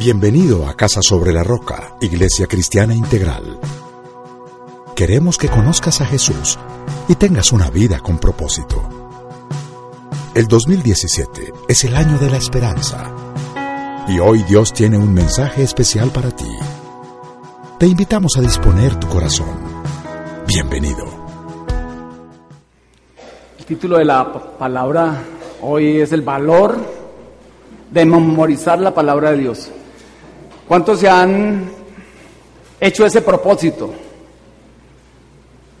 Bienvenido a Casa sobre la Roca, Iglesia Cristiana Integral. Queremos que conozcas a Jesús y tengas una vida con propósito. El 2017 es el año de la esperanza. Y hoy Dios tiene un mensaje especial para ti. Te invitamos a disponer tu corazón. Bienvenido. El título de la palabra hoy es el valor de memorizar la palabra de Dios. ¿Cuántos se han hecho ese propósito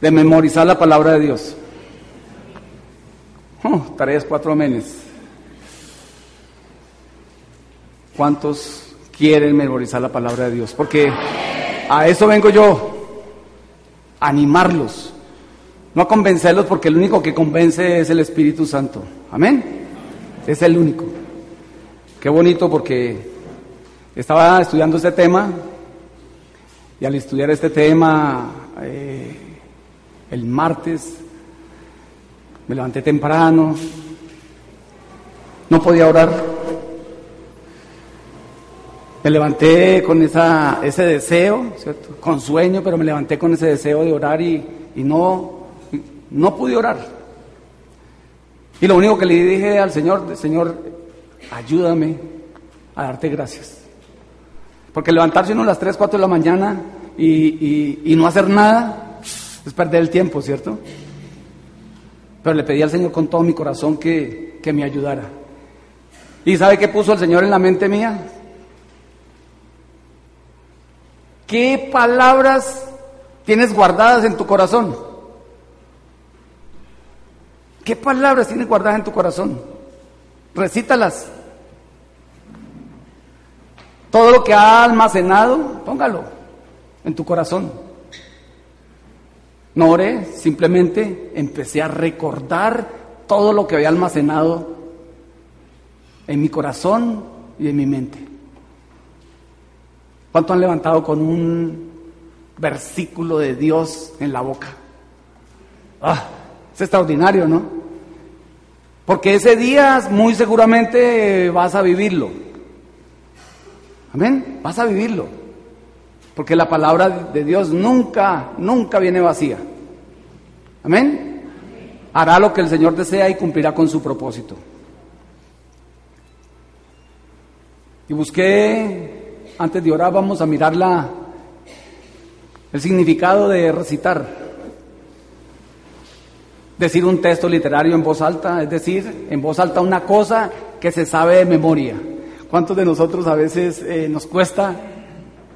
de memorizar la palabra de Dios? Oh, cuatro menes. ¿Cuántos quieren memorizar la palabra de Dios? Porque a eso vengo yo, animarlos, no a convencerlos porque el único que convence es el Espíritu Santo. Amén. Es el único. Qué bonito porque estaba estudiando este tema y al estudiar este tema eh, el martes me levanté temprano, no podía orar. Me levanté con esa, ese deseo, con sueño, pero me levanté con ese deseo de orar y, y no, no pude orar. Y lo único que le dije al Señor, Señor, ayúdame a darte gracias. Porque levantarse uno a las 3, 4 de la mañana y, no hacer nada es perder el tiempo, ¿cierto? Pero le pedí al Señor con todo mi corazón que, que me ayudara. ¿Y sabe qué puso el Señor en la mente mía? ¿Qué palabras tienes guardadas en tu corazón? ¿Qué palabras tienes guardadas en tu corazón? Recítalas. Todo lo que ha almacenado, póngalo en tu corazón. No oré, simplemente empecé a recordar todo lo que había almacenado en mi corazón y en mi mente. ¿Cuánto han levantado con un versículo de Dios en la boca? Ah, es extraordinario, ¿no? Porque ese día muy seguramente vas a vivirlo. Amén. Vas a vivirlo. Porque la palabra de Dios nunca, nunca viene vacía. Amén. Hará lo que el Señor desea y cumplirá con su propósito. Y busqué, antes de orar, vamos a mirar la, el significado de recitar. Decir un texto literario en voz alta, es decir, en voz alta una cosa que se sabe de memoria. ¿Cuántos de nosotros a veces eh, nos cuesta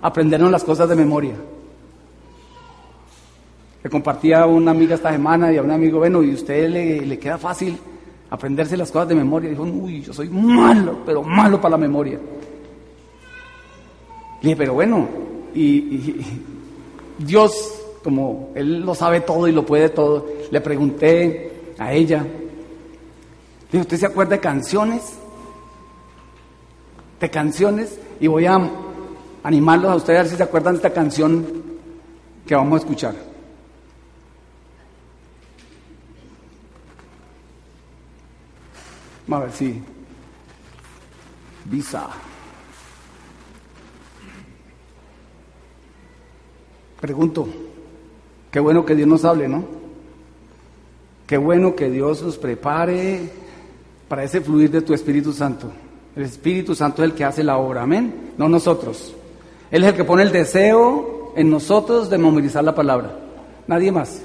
aprendernos las cosas de memoria? Le compartía a una amiga esta semana y a un amigo, bueno, ¿y usted le, queda fácil aprenderse las cosas de memoria? dijo, uy, yo soy malo, pero malo para la memoria. Le dije, pero bueno, y, Dios, como Él lo sabe todo y lo puede todo, le pregunté a ella, le ¿usted se acuerda de canciones? De canciones y voy a animarlos a ustedes a ver si se acuerdan de esta canción que vamos a escuchar. Vamos a ver si. Visa. Pregunto, qué bueno que Dios nos hable, ¿no? Qué bueno que Dios nos prepare para ese fluir de tu Espíritu Santo. El Espíritu Santo es el que hace la obra, amén. No nosotros. Él es el que pone el deseo en nosotros de memorizar la palabra. Nadie más.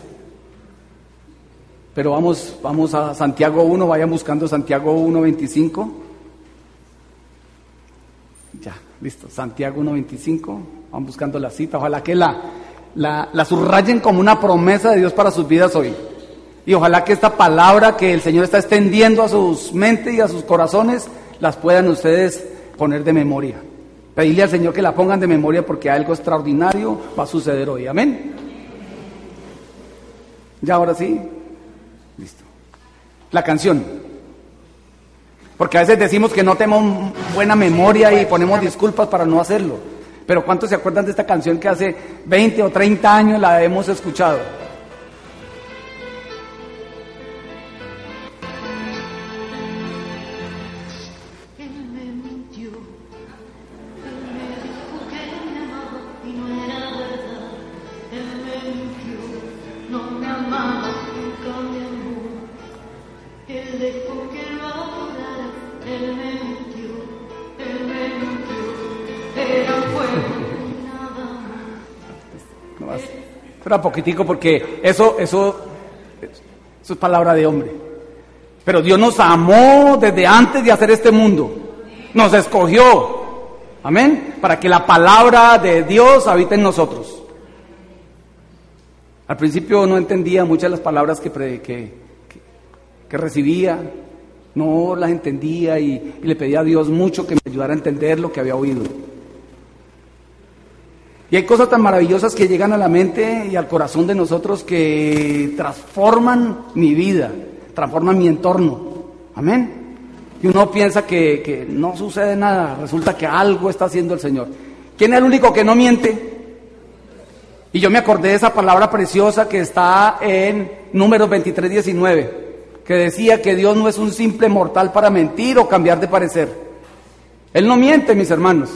Pero vamos, vamos a Santiago 1, vayan buscando Santiago 1.25. Ya, listo. Santiago 1.25. Van buscando la cita. Ojalá que la, la subrayen como una promesa de Dios para sus vidas hoy. Y ojalá que esta palabra que el Señor está extendiendo a sus mentes y a sus corazones las puedan ustedes poner de memoria. Pedirle al Señor que la pongan de memoria porque algo extraordinario va a suceder hoy. Amén. Ya ahora sí. Listo. La canción. Porque a veces decimos que no tenemos buena memoria y ponemos disculpas para no hacerlo. Pero ¿cuántos se acuerdan de esta canción que hace 20 o 30 años la hemos escuchado? Era poquitico porque eso, eso, es palabra de hombre. Pero Dios nos amó desde antes de hacer este mundo. Nos escogió. Amén. Para que la palabra de Dios habite en nosotros. Al principio no entendía muchas de las palabras que, que, recibía. No las entendía y le pedía a Dios mucho que me ayudara a entender lo que había oído. Y hay cosas tan maravillosas que llegan a la mente y al corazón de nosotros que transforman mi vida, transforman mi entorno. Amén. Y uno piensa que, no sucede nada, resulta que algo está haciendo el Señor. ¿Quién es el único que no miente? Y yo me acordé de esa palabra preciosa que está en Números 23, 19, que decía que Dios no es un simple mortal para mentir o cambiar de parecer. Él no miente, mis hermanos.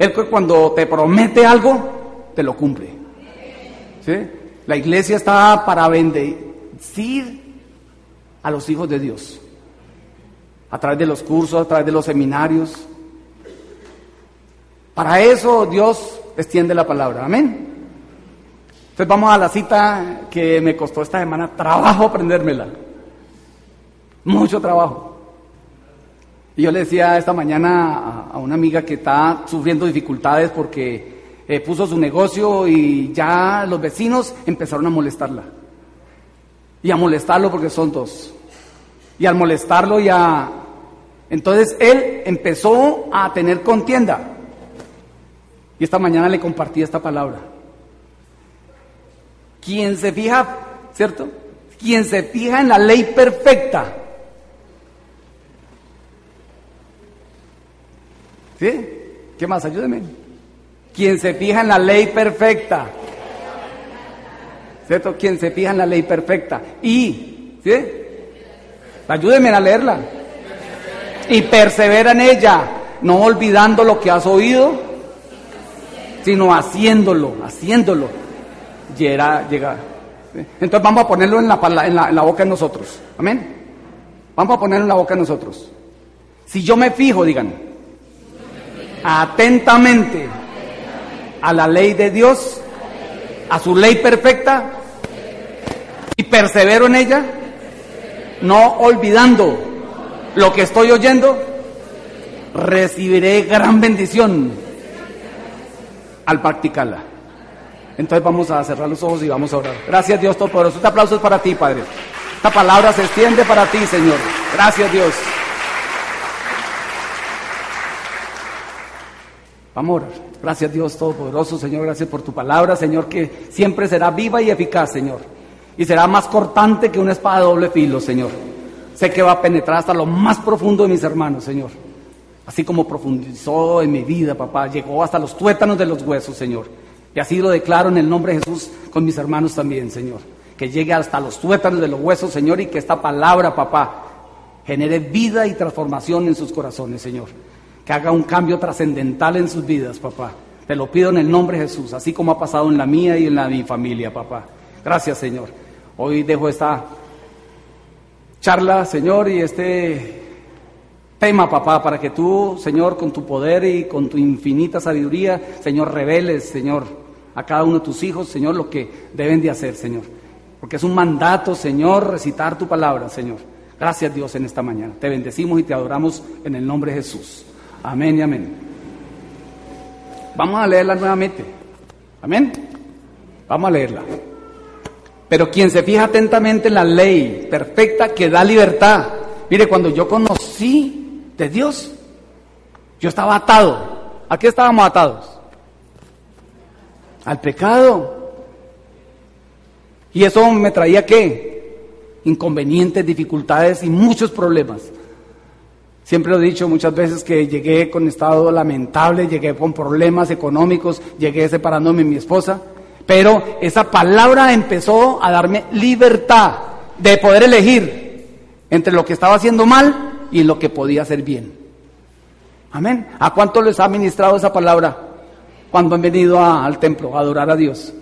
Él cuando te promete algo, te lo cumple. ¿Sí? La iglesia está para bendecir a los hijos de Dios. A través de los cursos, a través de los seminarios. Para eso Dios extiende la palabra. Amén. Entonces vamos a la cita que me costó esta semana trabajo aprendérmela. Mucho trabajo. Y yo le decía esta mañana a, una amiga que está sufriendo dificultades porque eh, puso su negocio y ya los vecinos empezaron a molestarla. Y a molestarlo porque son dos. Y al molestarlo ya... Entonces él empezó a tener contienda. Y esta mañana le compartí esta palabra. Quien se fija, ¿cierto? Quien se fija en la ley perfecta ¿Sí? ¿Qué más? Ayúdeme. Quien se fija en la ley perfecta. ¿Cierto? Quien se fija en la ley perfecta. Y, ¿sí? Ayúdeme a leerla. Y persevera en ella, no olvidando lo que has oído, sino haciéndolo, haciéndolo. Llega, llega. Entonces vamos a ponerlo en la, en, en la boca de nosotros. Amén. Vamos a ponerlo en la boca de nosotros. Si yo me fijo, digan, atentamente a la ley de Dios, a su ley perfecta, y persevero en ella, no olvidando lo que estoy oyendo, recibiré gran bendición al practicarla. Entonces vamos a cerrar los ojos y vamos a orar. Gracias Dios Todopoderoso. Este aplauso es para ti, Padre. Esta palabra se extiende para ti, Señor. Gracias Dios. Amor, gracias Dios Todopoderoso, Señor, gracias por tu palabra, Señor, que siempre será viva y eficaz, Señor. Y será más cortante que una espada de doble filo, Señor. Sé que va a penetrar hasta lo más profundo de mis hermanos, Señor. Así como profundizó en mi vida, papá, llegó hasta los tuétanos de los huesos, Señor. Y así lo declaro en el nombre de Jesús con mis hermanos también, Señor. Que llegue hasta los tuétanos de los huesos, Señor, y que esta palabra, papá, genere vida y transformación en sus corazones, Señor que haga un cambio trascendental en sus vidas, papá. Te lo pido en el nombre de Jesús, así como ha pasado en la mía y en la de mi familia, papá. Gracias, Señor. Hoy dejo esta charla, Señor, y este tema, papá, para que tú, Señor, con tu poder y con tu infinita sabiduría, Señor, reveles, Señor, a cada uno de tus hijos, Señor, lo que deben de hacer, Señor. Porque es un mandato, Señor, recitar tu palabra, Señor. Gracias, Dios, en esta mañana. Te bendecimos y te adoramos en el nombre de Jesús. Amén y amén. Vamos a leerla nuevamente. Amén. Vamos a leerla. Pero quien se fija atentamente en la ley perfecta que da libertad. Mire, cuando yo conocí de Dios, yo estaba atado. ¿A qué estábamos atados? Al pecado. ¿Y eso me traía qué? Inconvenientes, dificultades y muchos problemas. Siempre lo he dicho muchas veces que llegué con estado lamentable, llegué con problemas económicos, llegué separándome de mi esposa, pero esa palabra empezó a darme libertad de poder elegir entre lo que estaba haciendo mal y lo que podía hacer bien. Amén. ¿A cuánto les ha ministrado esa palabra cuando han venido al templo a adorar a Dios?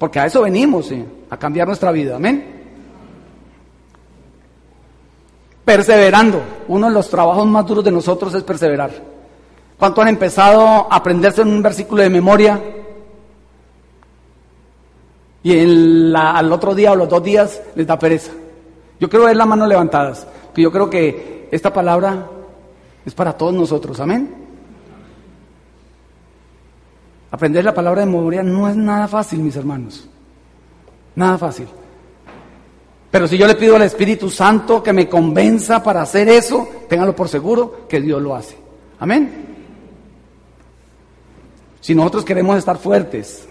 Porque a eso venimos, a cambiar nuestra vida. Amén. Perseverando. Uno de los trabajos más duros de nosotros es perseverar. ¿Cuánto han empezado a aprenderse en un versículo de memoria? Y al otro día o los dos días les da pereza. Yo quiero ver las manos levantadas, que yo creo que esta palabra es para todos nosotros. Amén. Aprender la palabra de memoria no es nada fácil, mis hermanos. Nada fácil. Pero si yo le pido al Espíritu Santo que me convenza para hacer eso, téngalo por seguro que Dios lo hace. Amén. Si nosotros queremos estar fuertes,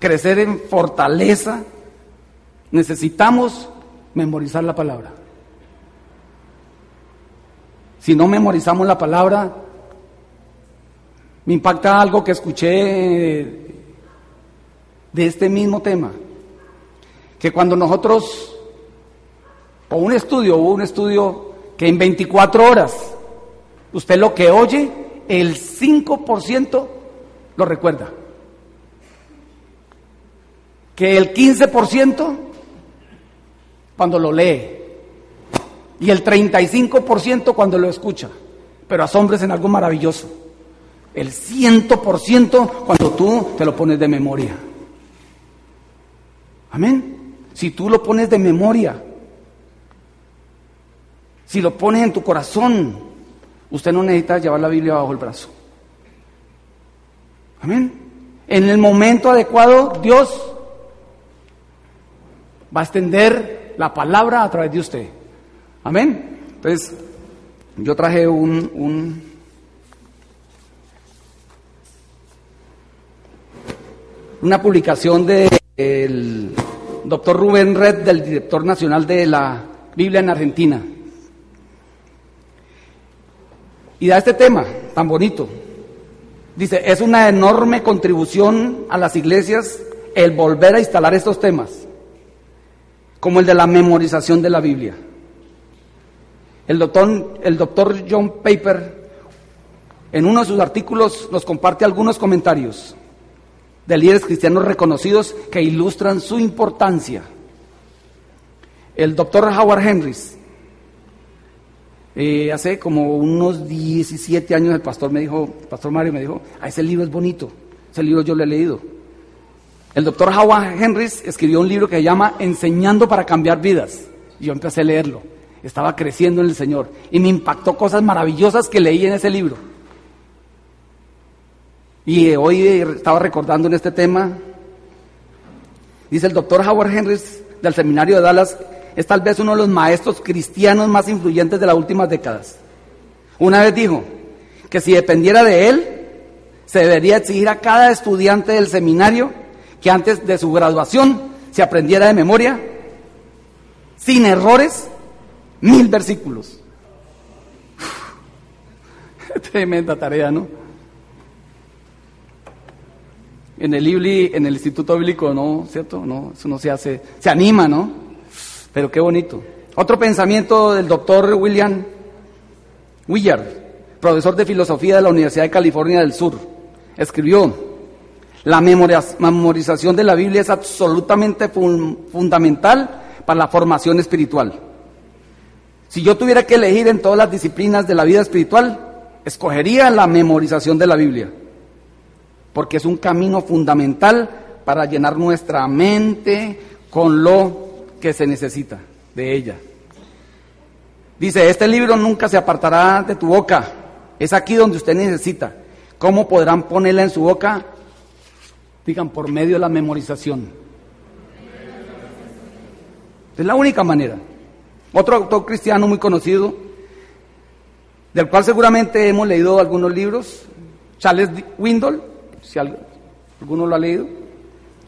crecer en fortaleza, necesitamos memorizar la palabra. Si no memorizamos la palabra, me impacta algo que escuché de este mismo tema, que cuando nosotros o un estudio, hubo un estudio que en 24 horas, usted lo que oye, el 5% lo recuerda. Que el 15% cuando lo lee. Y el 35% cuando lo escucha. Pero asombres en algo maravilloso. El 100% cuando tú te lo pones de memoria. Amén. Si tú lo pones de memoria, si lo pones en tu corazón, usted no necesita llevar la Biblia bajo el brazo. Amén. En el momento adecuado, Dios va a extender la palabra a través de usted. Amén. Entonces, yo traje un, una publicación del doctor Rubén Red, del director nacional de la Biblia en Argentina. Y da este tema tan bonito. Dice, es una enorme contribución a las iglesias el volver a instalar estos temas, como el de la memorización de la Biblia. El doctor, el doctor John Paper, en uno de sus artículos, nos comparte algunos comentarios de líderes cristianos reconocidos que ilustran su importancia. El doctor Howard Henrys eh, hace como unos 17 años el pastor me dijo, el pastor Mario me dijo, ah, ese libro es bonito, ese libro yo lo he leído. El doctor Howard Henrys escribió un libro que se llama Enseñando para cambiar vidas. Y yo empecé a leerlo. Estaba creciendo en el Señor. Y me impactó cosas maravillosas que leí en ese libro. Y hoy estaba recordando en este tema. Dice el doctor Howard Henrys del seminario de Dallas es tal vez uno de los maestros cristianos más influyentes de las últimas décadas. Una vez dijo que si dependiera de él, se debería exigir a cada estudiante del seminario que antes de su graduación se aprendiera de memoria, sin errores, mil versículos. Tremenda tarea, ¿no? En el IBLI, en el Instituto Bíblico, no, ¿cierto? No, eso no se hace, se anima, ¿no? Pero qué bonito. Otro pensamiento del doctor William Willard, profesor de filosofía de la Universidad de California del Sur, escribió, la memorización de la Biblia es absolutamente fundamental para la formación espiritual. Si yo tuviera que elegir en todas las disciplinas de la vida espiritual, escogería la memorización de la Biblia, porque es un camino fundamental para llenar nuestra mente con lo que se necesita de ella. Dice, este libro nunca se apartará de tu boca. Es aquí donde usted necesita. ¿Cómo podrán ponerla en su boca? Digan, por medio de la memorización. Es la única manera. Otro autor cristiano muy conocido, del cual seguramente hemos leído algunos libros, Charles Windle, si alguno lo ha leído,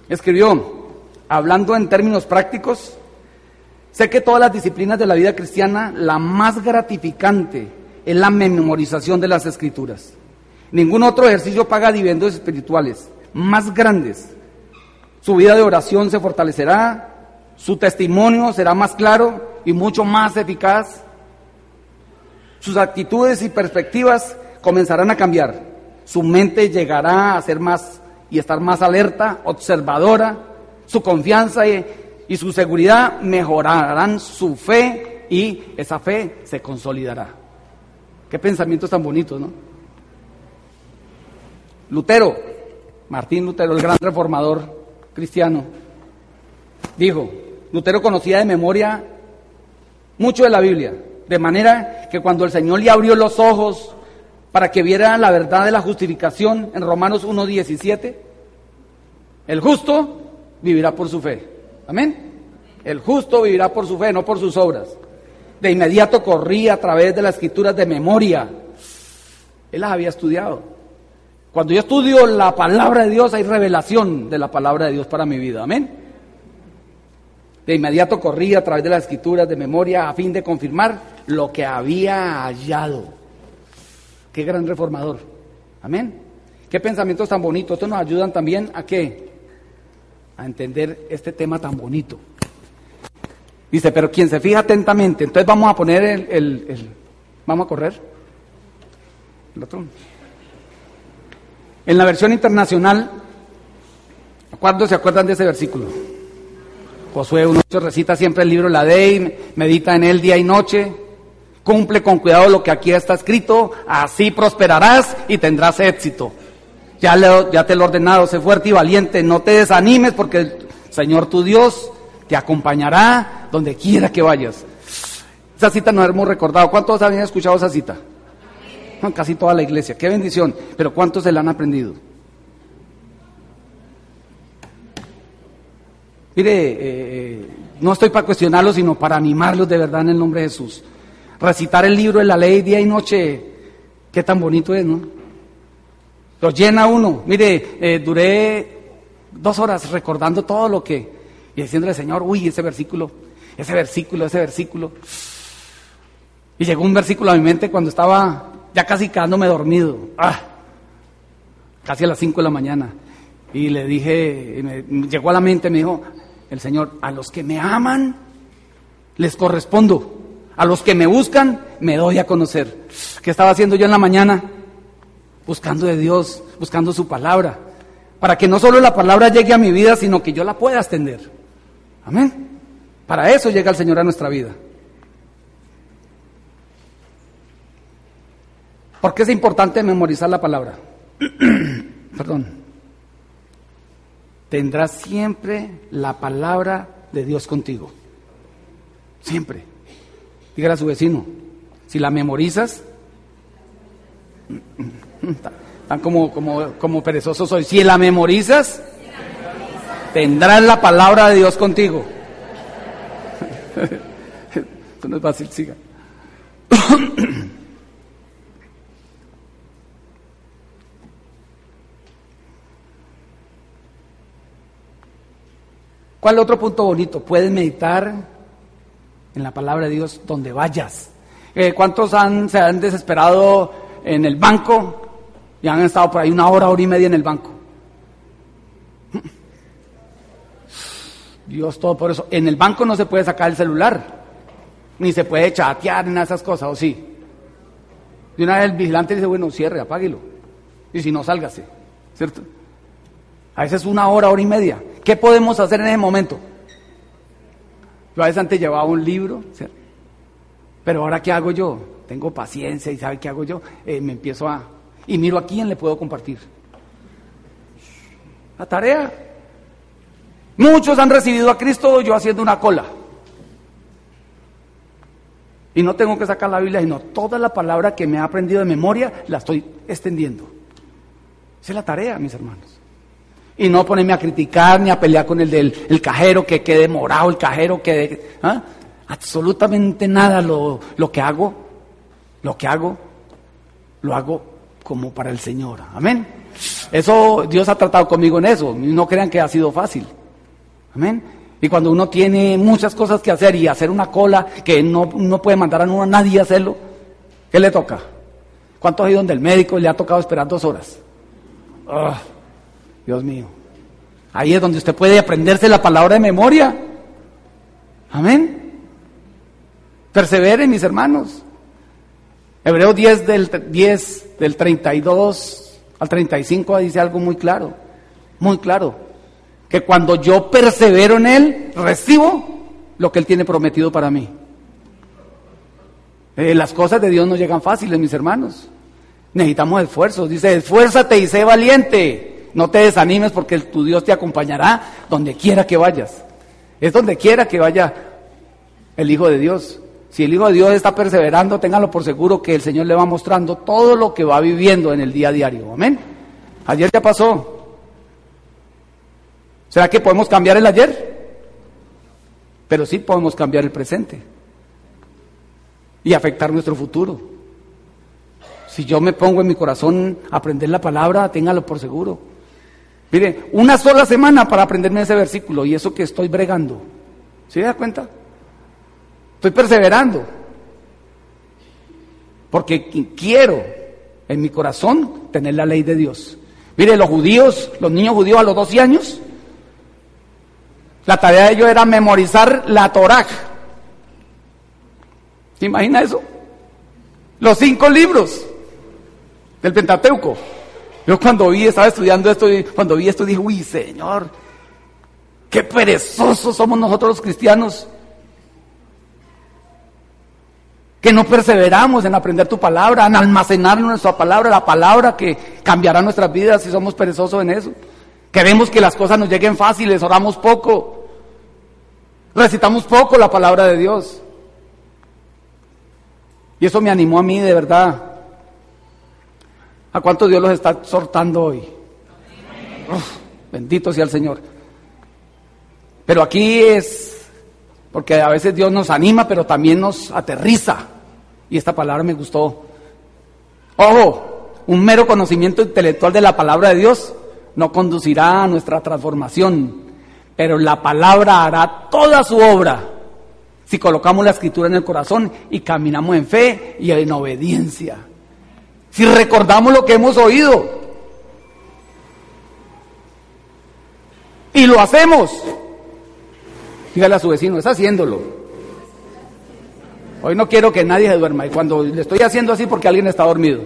escribió, hablando en términos prácticos, sé que todas las disciplinas de la vida cristiana, la más gratificante es la memorización de las escrituras. Ningún otro ejercicio paga dividendos espirituales más grandes. Su vida de oración se fortalecerá, su testimonio será más claro y mucho más eficaz. Sus actitudes y perspectivas comenzarán a cambiar. Su mente llegará a ser más y estar más alerta, observadora. Su confianza y, su seguridad mejorarán su fe y esa fe se consolidará. Qué pensamientos tan bonitos, ¿no? Lutero, Martín Lutero, el gran reformador cristiano, dijo, Lutero conocía de memoria mucho de la Biblia, de manera que cuando el Señor le abrió los ojos para que viera la verdad de la justificación en Romanos 1.17, el justo vivirá por su fe. Amén. El justo vivirá por su fe, no por sus obras. De inmediato corría a través de las escrituras de memoria. Él las había estudiado. Cuando yo estudio la palabra de Dios, hay revelación de la palabra de Dios para mi vida. Amén. De inmediato corrí a través de las escrituras de memoria a fin de confirmar lo que había hallado. Qué gran reformador. Amén. Qué pensamientos tan bonitos. Estos nos ayudan también a qué? A entender este tema tan bonito. Dice, pero quien se fija atentamente, entonces vamos a poner el, el vamos a correr. El otro. En la versión internacional, ¿cuántos se acuerdan de ese versículo? Josué 1.8 recita siempre el libro La Ley, medita en él día y noche, cumple con cuidado lo que aquí está escrito, así prosperarás y tendrás éxito. Ya, te lo he ordenado, sé fuerte y valiente, no te desanimes porque el Señor tu Dios te acompañará donde quiera que vayas. Esa cita nos hemos recordado. ¿Cuántos habían escuchado esa cita? casi toda la iglesia. Qué bendición. Pero ¿cuántos se la han aprendido? Mire, eh, eh, no estoy para cuestionarlos, sino para animarlos de verdad en el nombre de Jesús. Recitar el libro de la ley día y noche, qué tan bonito es, ¿no? Lo llena uno. Mire, eh, duré dos horas recordando todo lo que, y diciéndole, Señor, uy, ese versículo, ese versículo, ese versículo. Y llegó un versículo a mi mente cuando estaba ya casi quedándome dormido, ah, casi a las 5 de la mañana. Y le dije, me, llegó a la mente, me dijo, el Señor, a los que me aman, les correspondo. A los que me buscan, me doy a conocer. ¿Qué estaba haciendo yo en la mañana? Buscando de Dios, buscando su palabra. Para que no solo la palabra llegue a mi vida, sino que yo la pueda extender. Amén. Para eso llega el Señor a nuestra vida. ¿Por qué es importante memorizar la palabra? Perdón. Tendrás siempre la palabra de Dios contigo. Siempre. Dígale a su vecino, si la memorizas, tan como, como, como perezoso soy, si la memorizas, tendrás la palabra de Dios contigo. Esto no es fácil, siga. ¿Cuál otro punto bonito? Puedes meditar en la palabra de Dios donde vayas. Eh, ¿Cuántos han, se han desesperado en el banco y han estado por ahí una hora, hora y media en el banco? Dios todo por eso. En el banco no se puede sacar el celular, ni se puede chatear en esas cosas, ¿o sí? Y una vez el vigilante dice, bueno, cierre, apáguelo. Y si no, sálgase, ¿cierto? A veces una hora, hora y media. ¿Qué podemos hacer en ese momento? Yo a veces antes llevaba un libro, pero ahora ¿qué hago yo? Tengo paciencia y ¿sabe qué hago yo? Eh, me empiezo a... Y miro a quién le puedo compartir. La tarea. Muchos han recibido a Cristo yo haciendo una cola. Y no tengo que sacar la Biblia, sino toda la palabra que me ha aprendido de memoria la estoy extendiendo. Esa es la tarea, mis hermanos. Y no ponerme a criticar ni a pelear con el del el cajero que quede morado, el cajero que... ¿ah? Absolutamente nada lo, lo que hago, lo que hago, lo hago como para el Señor. Amén. Eso Dios ha tratado conmigo en eso. No crean que ha sido fácil. Amén. Y cuando uno tiene muchas cosas que hacer y hacer una cola que no, no puede mandar a, a nadie a hacerlo, ¿qué le toca? ¿Cuántos ha ido donde el médico le ha tocado esperar dos horas? Ah, Dios mío. Ahí es donde usted puede aprenderse la palabra de memoria. Amén. Perseveren, mis hermanos. Hebreos 10 del, 10 del 32 al 35 dice algo muy claro, muy claro. Que cuando yo persevero en Él, recibo lo que Él tiene prometido para mí. Eh, las cosas de Dios no llegan fáciles, mis hermanos. Necesitamos esfuerzos. Dice, esfuérzate y sé valiente. No te desanimes porque tu Dios te acompañará donde quiera que vayas. Es donde quiera que vaya el Hijo de Dios. Si el Hijo de Dios está perseverando, ténganlo por seguro que el Señor le va mostrando todo lo que va viviendo en el día a diario. Amén. Ayer ya pasó. ¿Será que podemos cambiar el ayer? Pero sí podemos cambiar el presente y afectar nuestro futuro. Si yo me pongo en mi corazón a aprender la palabra, téngalo por seguro. Mire, una sola semana para aprenderme ese versículo y eso que estoy bregando. ¿Sí da cuenta? Estoy perseverando. Porque quiero en mi corazón tener la ley de Dios. Mire, los judíos, los niños judíos a los 12 años, la tarea de ellos era memorizar la Torah. ¿Se imagina eso? Los cinco libros del Pentateuco. Yo cuando vi, estaba estudiando esto, cuando vi esto dije, uy, Señor, qué perezosos somos nosotros los cristianos. Que no perseveramos en aprender tu palabra, en almacenar nuestra palabra, la palabra que cambiará nuestras vidas si somos perezosos en eso. Queremos que las cosas nos lleguen fáciles, oramos poco, recitamos poco la palabra de Dios. Y eso me animó a mí de verdad. ¿A cuánto Dios los está exhortando hoy? bendito sea el Señor. Pero aquí es, porque a veces Dios nos anima, pero también nos aterriza. Y esta palabra me gustó. Ojo, un mero conocimiento intelectual de la palabra de Dios no conducirá a nuestra transformación, pero la palabra hará toda su obra si colocamos la escritura en el corazón y caminamos en fe y en obediencia. Si recordamos lo que hemos oído y lo hacemos, dígale a su vecino, está haciéndolo. Hoy no quiero que nadie se duerma y cuando le estoy haciendo así porque alguien está dormido.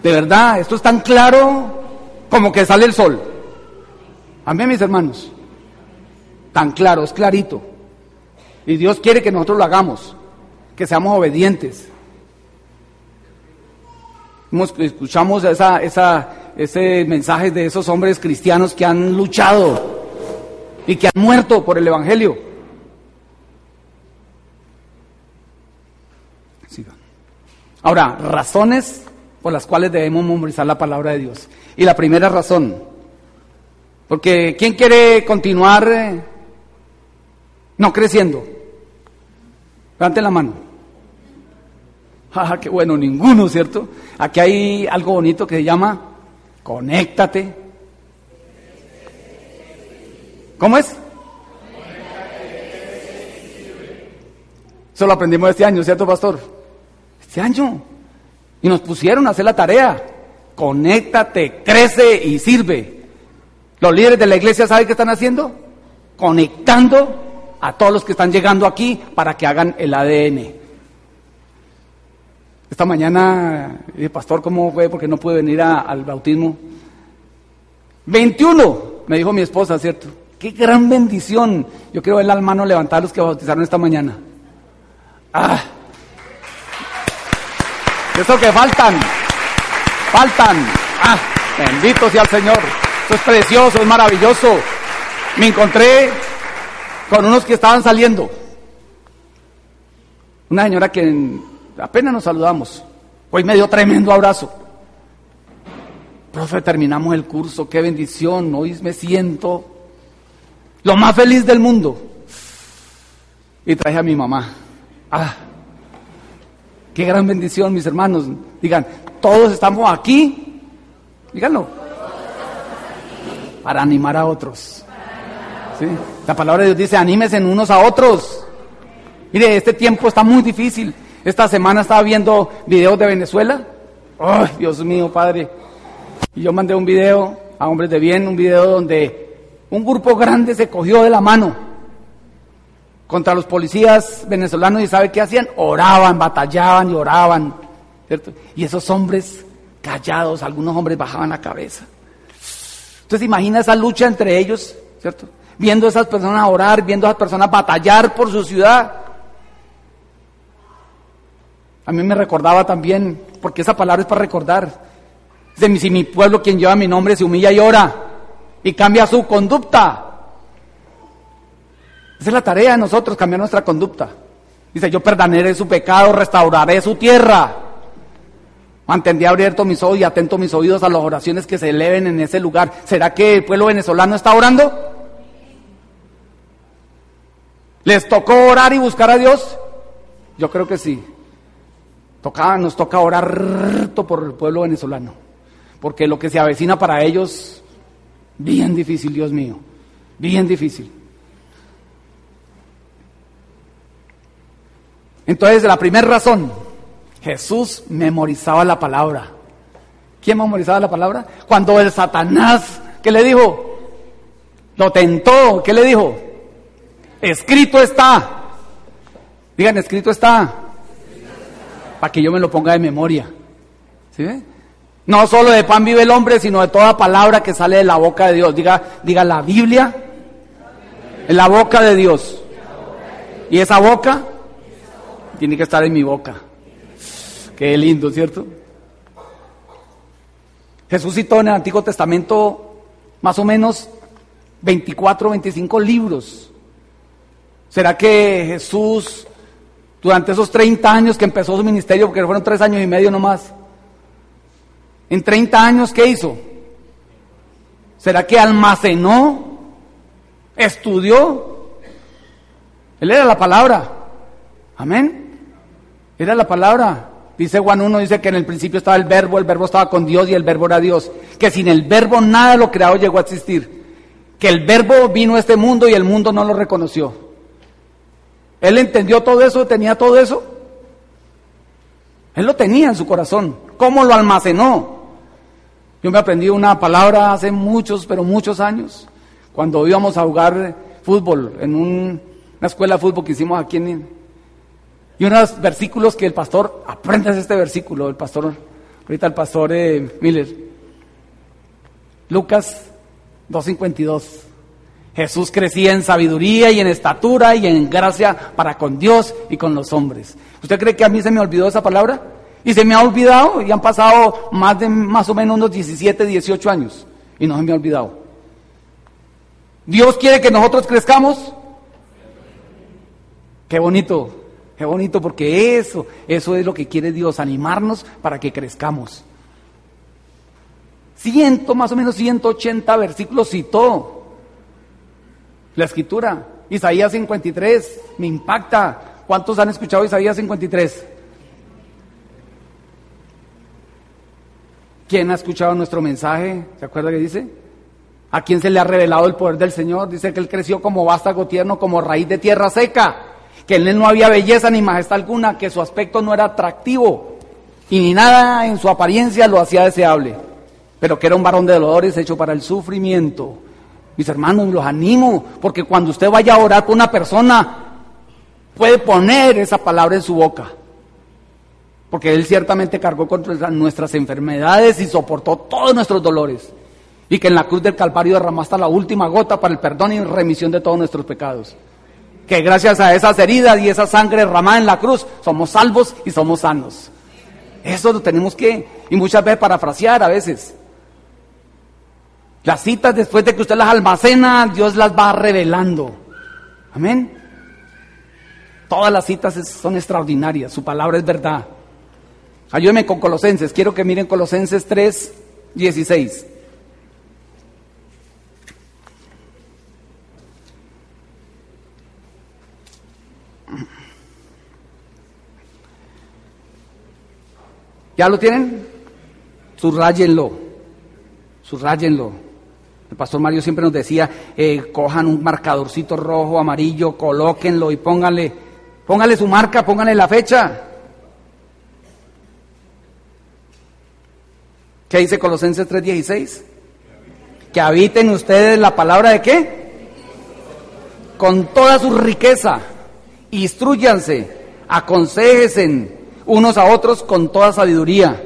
De verdad, esto es tan claro como que sale el sol. Amén, mis hermanos. Tan claro, es clarito. Y Dios quiere que nosotros lo hagamos, que seamos obedientes. Escuchamos esa, esa, ese mensaje de esos hombres cristianos que han luchado y que han muerto por el Evangelio. Ahora, razones por las cuales debemos memorizar la palabra de Dios. Y la primera razón, porque ¿quién quiere continuar eh, no creciendo? Levanten la mano. Ah, qué bueno, ninguno, ¿cierto? Aquí hay algo bonito que se llama conéctate. ¿Cómo es? Eso lo aprendimos este año, ¿cierto, pastor? Este año. Y nos pusieron a hacer la tarea. Conéctate, crece y sirve. Los líderes de la iglesia, ¿saben qué están haciendo? Conectando a todos los que están llegando aquí para que hagan el ADN. Esta mañana, pastor, ¿cómo fue? Porque no pude venir al bautismo. 21, me dijo mi esposa, ¿cierto? Qué gran bendición. Yo quiero ver al mano levantar a los que bautizaron esta mañana. Ah. Eso que faltan. Faltan. Ah, bendito sea el Señor. Eso es precioso, es maravilloso. Me encontré con unos que estaban saliendo. Una señora que apenas nos saludamos. Hoy me dio tremendo abrazo. Profe, terminamos el curso, qué bendición. Hoy me siento lo más feliz del mundo. Y traje a mi mamá. Ah. Qué gran bendición, mis hermanos. Digan, todos estamos aquí. Díganlo. Para animar a otros. ¿Sí? La palabra de Dios dice, anímese unos a otros. Mire, este tiempo está muy difícil. Esta semana estaba viendo videos de Venezuela. ¡Ay, Dios mío, Padre! Y yo mandé un video a hombres de bien, un video donde un grupo grande se cogió de la mano contra los policías venezolanos y ¿sabe qué hacían? Oraban, batallaban y oraban. ¿cierto? Y esos hombres callados, algunos hombres bajaban la cabeza. Entonces imagina esa lucha entre ellos, ¿cierto? Viendo a esas personas orar, viendo a esas personas batallar por su ciudad. A mí me recordaba también, porque esa palabra es para recordar. Dice, si mi pueblo quien lleva mi nombre se humilla y ora y cambia su conducta. Esa es la tarea de nosotros, cambiar nuestra conducta. Dice, yo perdonaré su pecado, restauraré su tierra. Mantendré abierto mis ojos y atento mis oídos a las oraciones que se eleven en ese lugar. ¿Será que el pueblo venezolano está orando? ¿Les tocó orar y buscar a Dios? Yo creo que sí. Tocaba, nos toca orar por el pueblo venezolano. Porque lo que se avecina para ellos, bien difícil, Dios mío. Bien difícil. Entonces, la primera razón, Jesús memorizaba la palabra. ¿Quién memorizaba la palabra? Cuando el Satanás, ¿qué le dijo? Lo tentó, ¿qué le dijo? Escrito está. Digan, escrito está. Para que yo me lo ponga de memoria. ¿Sí No solo de pan vive el hombre, sino de toda palabra que sale de la boca de Dios. Diga, diga la Biblia en la boca de Dios. Y esa boca tiene que estar en mi boca. Qué lindo, ¿cierto? Jesús citó en el Antiguo Testamento más o menos 24, 25 libros. ¿Será que Jesús, durante esos 30 años que empezó su ministerio, porque fueron tres años y medio nomás, en 30 años, ¿qué hizo? ¿Será que almacenó? ¿Estudió? Él era la palabra. Amén. Era la palabra. Dice Juan 1, dice que en el principio estaba el verbo, el verbo estaba con Dios y el verbo era Dios. Que sin el verbo nada de lo creado llegó a existir. Que el verbo vino a este mundo y el mundo no lo reconoció. Él entendió todo eso, tenía todo eso. Él lo tenía en su corazón. ¿Cómo lo almacenó? Yo me aprendí una palabra hace muchos, pero muchos años, cuando íbamos a jugar fútbol en una escuela de fútbol que hicimos aquí en, y unos versículos que el pastor, aprendas este versículo, el pastor, ahorita el pastor eh, Miller. Lucas 2.52. Jesús crecía en sabiduría y en estatura y en gracia para con Dios y con los hombres. ¿Usted cree que a mí se me olvidó esa palabra? Y se me ha olvidado y han pasado más de más o menos unos 17, 18 años y no se me ha olvidado. Dios quiere que nosotros crezcamos. Qué bonito. Qué bonito porque eso, eso es lo que quiere Dios, animarnos para que crezcamos. Ciento, más o menos 180 versículos citó la escritura. Isaías 53, me impacta. ¿Cuántos han escuchado Isaías 53? ¿Quién ha escuchado nuestro mensaje? ¿Se acuerda que dice? ¿A quién se le ha revelado el poder del Señor? Dice que él creció como vástago tierno, como raíz de tierra seca que en él no había belleza ni majestad alguna, que su aspecto no era atractivo y ni nada en su apariencia lo hacía deseable, pero que era un varón de dolores hecho para el sufrimiento. Mis hermanos, los animo, porque cuando usted vaya a orar por una persona, puede poner esa palabra en su boca. Porque Él ciertamente cargó contra nuestras enfermedades y soportó todos nuestros dolores. Y que en la cruz del Calvario derramó hasta la última gota para el perdón y remisión de todos nuestros pecados que gracias a esas heridas y esa sangre derramada en la cruz somos salvos y somos sanos. Eso lo tenemos que, y muchas veces parafrasear a veces. Las citas después de que usted las almacena, Dios las va revelando. Amén. Todas las citas son extraordinarias, su palabra es verdad. Ayúdenme con Colosenses, quiero que miren Colosenses 3, 16. ¿Ya lo tienen? Subrayenlo. Subrayenlo. El pastor Mario siempre nos decía, eh, cojan un marcadorcito rojo, amarillo, colóquenlo y pónganle, pónganle su marca, pónganle la fecha. ¿Qué dice Colosenses 3:16? Que habiten ustedes la palabra de qué? Con toda su riqueza. Instruyanse, aconsejen unos a otros con toda sabiduría.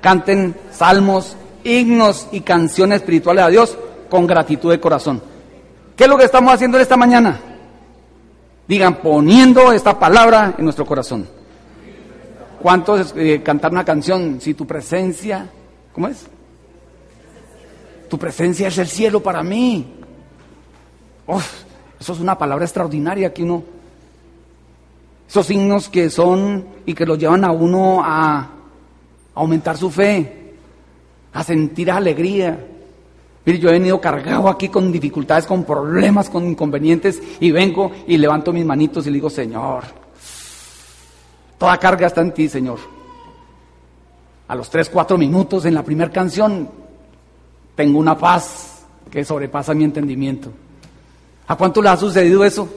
Canten salmos, himnos y canciones espirituales a Dios con gratitud de corazón. ¿Qué es lo que estamos haciendo esta mañana? Digan, poniendo esta palabra en nuestro corazón. ¿Cuántos eh, cantar una canción? Si tu presencia, ¿cómo es? Tu presencia es el cielo para mí. eso es una palabra extraordinaria que uno. Esos signos que son y que lo llevan a uno a aumentar su fe, a sentir alegría, Mire, yo he venido cargado aquí con dificultades, con problemas, con inconvenientes y vengo y levanto mis manitos y le digo, Señor, toda carga está en ti, Señor. A los tres, cuatro minutos en la primera canción tengo una paz que sobrepasa mi entendimiento. ¿A cuánto le ha sucedido eso?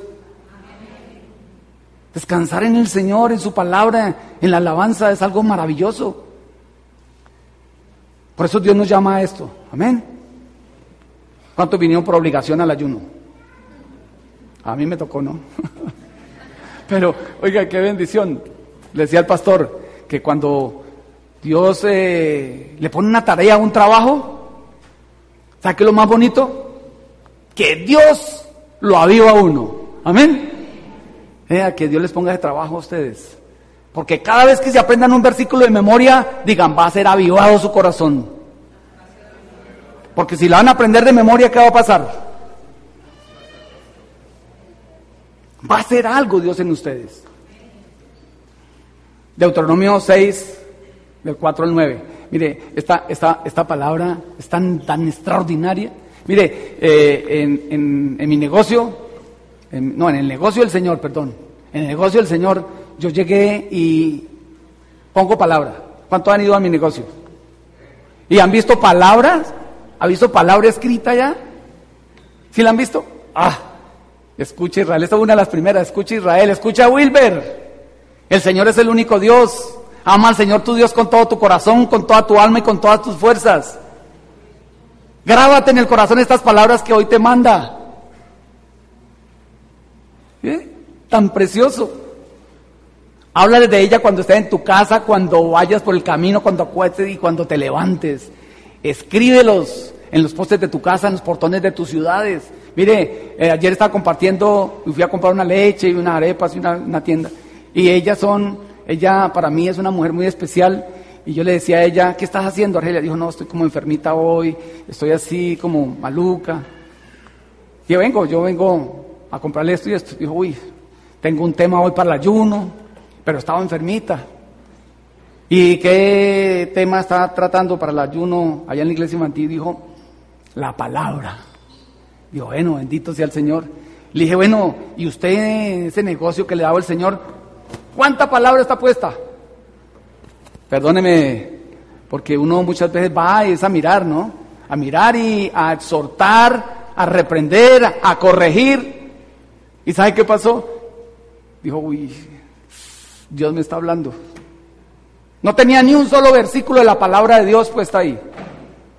Descansar en el Señor, en su palabra, en la alabanza es algo maravilloso. Por eso Dios nos llama a esto. Amén. ¿Cuántos vinieron por obligación al ayuno? A mí me tocó, ¿no? Pero, oiga, qué bendición. Le decía al pastor que cuando Dios eh, le pone una tarea, un trabajo, ¿sabe qué es lo más bonito? Que Dios lo aviva a uno. Amén. Que Dios les ponga de trabajo a ustedes. Porque cada vez que se aprendan un versículo de memoria, digan, va a ser avivado su corazón. Porque si la van a aprender de memoria, ¿qué va a pasar? Va a ser algo Dios en ustedes. Deuteronomio 6, del 4 al 9. Mire, esta, esta, esta palabra es tan, tan extraordinaria. Mire, eh, en, mi negocio, no, en el negocio del Señor, perdón, en el negocio del Señor, yo llegué y pongo palabra. ¿Cuántos han ido a mi negocio? ¿Y han visto palabras ¿Ha visto palabra escrita ya? ¿Sí la han visto? Ah, escucha Israel, esta es una de las primeras, escucha Israel, escucha Wilber. El Señor es el único Dios. Ama al Señor tu Dios con todo tu corazón, con toda tu alma y con todas tus fuerzas. Grábate en el corazón estas palabras que hoy te manda. ¿Eh? Tan precioso. Háblale de ella cuando estés en tu casa, cuando vayas por el camino, cuando acuestes y cuando te levantes. Escríbelos en los postes de tu casa, en los portones de tus ciudades. Mire, eh, ayer estaba compartiendo, fui a comprar una leche y una arepas y una, tienda. Y ellas son, ella para mí es una mujer muy especial. Y yo le decía a ella, ¿qué estás haciendo, Argelia? Dijo, no, estoy como enfermita hoy, estoy así como maluca. Yo vengo, yo vengo a comprarle esto y esto. Dijo, uy, tengo un tema hoy para el ayuno, pero estaba enfermita. ¿Y qué tema está tratando para el ayuno allá en la iglesia infantil? Dijo, la palabra. Dijo, bueno, bendito sea el Señor. Le dije, bueno, ¿y usted ese negocio que le daba el Señor, cuánta palabra está puesta? Perdóneme, porque uno muchas veces va a mirar, ¿no? A mirar y a exhortar, a reprender, a corregir. ¿Y sabe qué pasó? Dijo, uy, Dios me está hablando. No tenía ni un solo versículo de la palabra de Dios puesta ahí.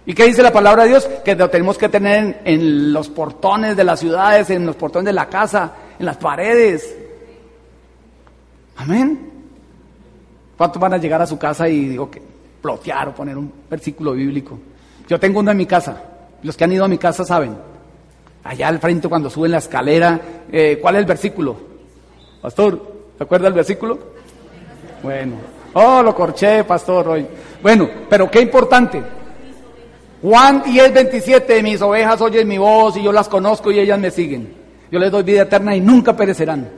¿Y qué dice la palabra de Dios? Que lo tenemos que tener en, los portones de las ciudades, en los portones de la casa, en las paredes. Amén. ¿Cuántos van a llegar a su casa y digo que plotear o poner un versículo bíblico? Yo tengo uno en mi casa. Los que han ido a mi casa saben. Allá al frente cuando suben la escalera, eh, ¿cuál es el versículo? Pastor, ¿se acuerda el versículo? Bueno, Oh, lo corché, pastor, hoy. Bueno, pero qué importante. Juan 10, 27, mis ovejas oyen mi voz y yo las conozco y ellas me siguen. Yo les doy vida eterna y nunca perecerán,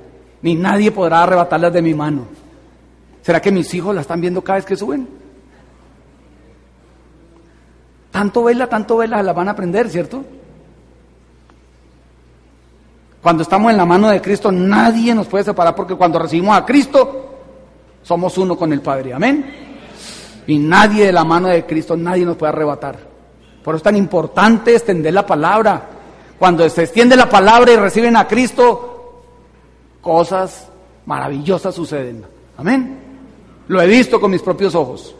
ni nadie podrá arrebatarlas de mi mano. ¿Será que mis hijos la están viendo cada vez que suben? Tanto vela, tanto vela, la van a aprender, ¿cierto? Cuando estamos en la mano de Cristo, nadie nos puede separar porque cuando recibimos a Cristo, somos uno con el Padre. Amén. Y nadie de la mano de Cristo, nadie nos puede arrebatar. Por eso es tan importante extender la palabra. Cuando se extiende la palabra y reciben a Cristo, cosas maravillosas suceden. Amén. Lo he visto con mis propios ojos.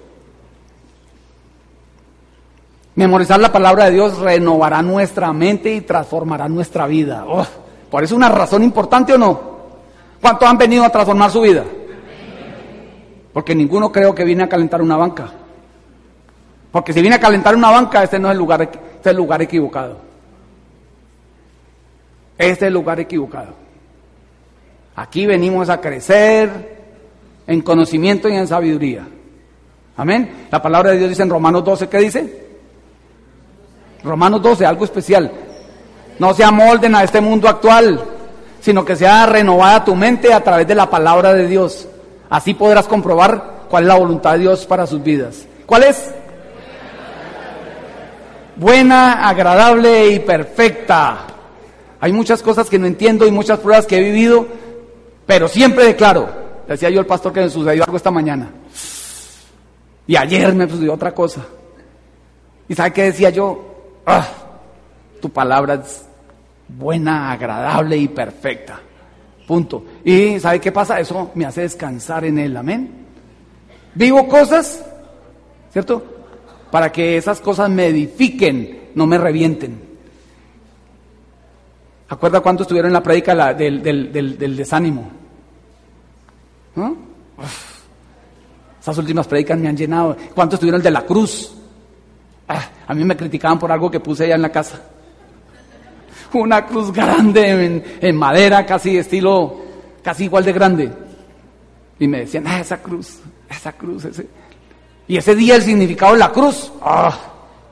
Memorizar la palabra de Dios renovará nuestra mente y transformará nuestra vida. Oh, por eso una razón importante o no. ¿Cuántos han venido a transformar su vida? Porque ninguno creo que viene a calentar una banca. Porque si viene a calentar una banca, este no es el lugar, este es el lugar equivocado. Este es el lugar equivocado. Aquí venimos a crecer en conocimiento y en sabiduría. Amén. La palabra de Dios dice en Romanos 12, ¿qué dice? Romanos 12, algo especial. No se amolden a este mundo actual, sino que sea renovada tu mente a través de la palabra de Dios. Así podrás comprobar cuál es la voluntad de Dios para sus vidas. ¿Cuál es? Buena, agradable y perfecta. Hay muchas cosas que no entiendo y muchas pruebas que he vivido, pero siempre declaro, decía yo al pastor que me sucedió algo esta mañana. Y ayer me sucedió otra cosa. ¿Y sabe qué decía yo? Ah, tu palabra es buena, agradable y perfecta. Punto. ¿Y sabe qué pasa? Eso me hace descansar en él. Amén. Vivo cosas, ¿cierto? Para que esas cosas me edifiquen, no me revienten. ¿Acuerda cuánto estuvieron en la prédica del, del, desánimo? Esas últimas prédicas me han llenado. ¿Cuántos estuvieron el de la cruz? Ah, a mí me criticaban por algo que puse allá en la casa. Una cruz grande en, madera, casi estilo, casi igual de grande. Y me decían, ah, esa cruz, esa cruz, ese. Y ese día el significado de la cruz, ah,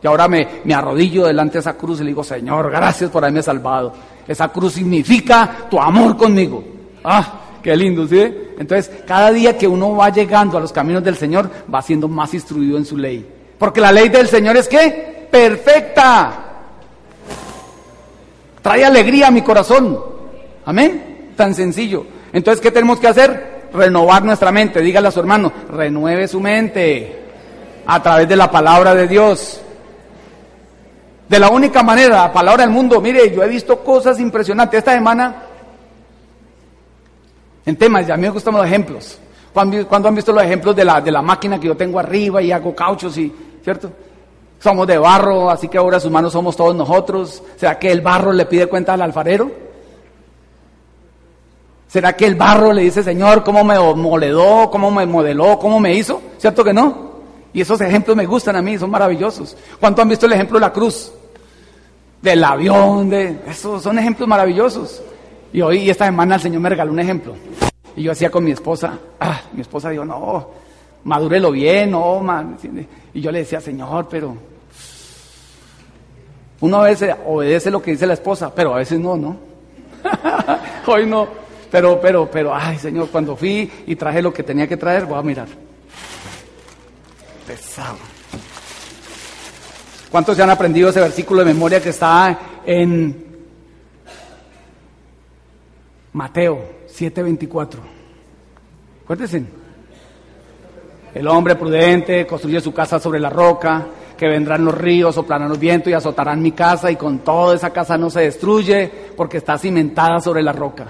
y ahora me, me arrodillo delante de esa cruz y le digo, Señor, gracias por haberme salvado. Esa cruz significa tu amor conmigo. Ah, qué lindo, ¿sí? Entonces, cada día que uno va llegando a los caminos del Señor, va siendo más instruido en su ley. Porque la ley del Señor es que perfecta. Trae alegría a mi corazón. Amén. Tan sencillo. Entonces, ¿qué tenemos que hacer? Renovar nuestra mente. Dígale a su hermano, renueve su mente a través de la palabra de Dios. De la única manera, la palabra del mundo. Mire, yo he visto cosas impresionantes. Esta semana, en temas, ya a mí me gustan los ejemplos. Cuando, han visto los ejemplos de la, de la máquina que yo tengo arriba y hago cauchos y ¿cierto? Somos de barro, así que ahora sus manos somos todos nosotros. ¿Será que el barro le pide cuenta al alfarero? ¿Será que el barro le dice, Señor, cómo me moledó, cómo me modeló, cómo me hizo? ¿Cierto que no? Y esos ejemplos me gustan a mí, son maravillosos. ¿Cuánto han visto el ejemplo de la cruz? Del avión, de... Esos son ejemplos maravillosos. Y hoy, esta semana, el Señor me regaló un ejemplo. Y yo hacía con mi esposa, ah, mi esposa dijo, no, madúrelo bien, no, man. Y yo le decía, Señor, pero uno a veces obedece lo que dice la esposa, pero a veces no, ¿no? Hoy no. Pero, pero, pero, ay, Señor, cuando fui y traje lo que tenía que traer, voy a mirar. Pesado. ¿Cuántos se han aprendido ese versículo de memoria que está en Mateo 7:24? Acuérdense. El hombre prudente construye su casa sobre la roca, que vendrán los ríos, soplarán los vientos y azotarán mi casa, y con toda esa casa no se destruye, porque está cimentada sobre la roca.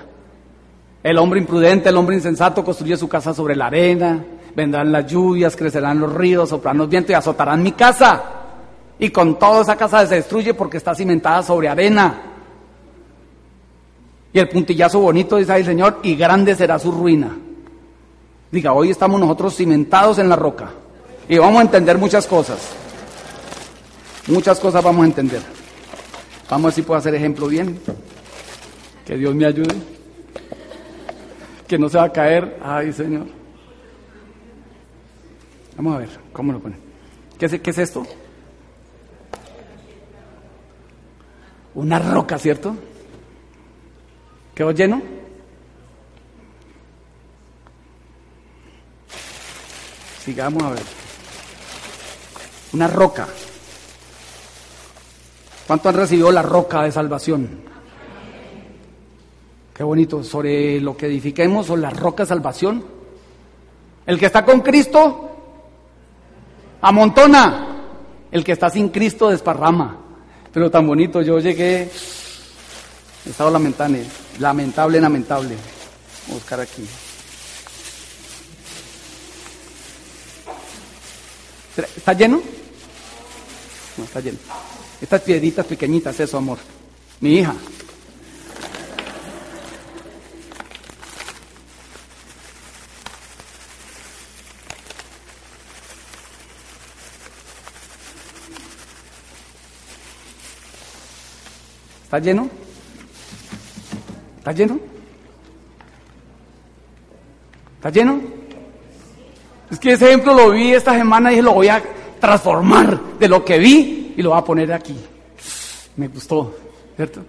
El hombre imprudente, el hombre insensato construye su casa sobre la arena, vendrán las lluvias, crecerán los ríos, soplarán los vientos y azotarán mi casa. Y con toda esa casa se destruye porque está cimentada sobre arena. Y el puntillazo bonito dice ahí Señor, y grande será su ruina. Diga, hoy estamos nosotros cimentados en la roca y vamos a entender muchas cosas. Muchas cosas vamos a entender. Vamos a ver si puedo hacer ejemplo bien. Que Dios me ayude. Que no se va a caer. Ay, Señor. Vamos a ver, ¿cómo lo ponen? ¿Qué es, qué es esto? Una roca, ¿cierto? ¿Quedó lleno? Sigamos a ver. Una roca. ¿Cuánto han recibido la roca de salvación? Qué bonito. Sobre lo que edifiquemos o la roca de salvación. El que está con Cristo Amontona. El que está sin Cristo desparrama. Pero tan bonito, yo llegué, estado lamentable, lamentable, lamentable. Voy a buscar aquí. ¿Está lleno? No, está lleno. Estas piedritas pequeñitas, eso, amor. Mi hija. ¿Está lleno? ¿Está lleno? ¿Está lleno? Es que ese ejemplo lo vi esta semana y dije, lo voy a transformar de lo que vi y lo voy a poner aquí. Me gustó, ¿cierto?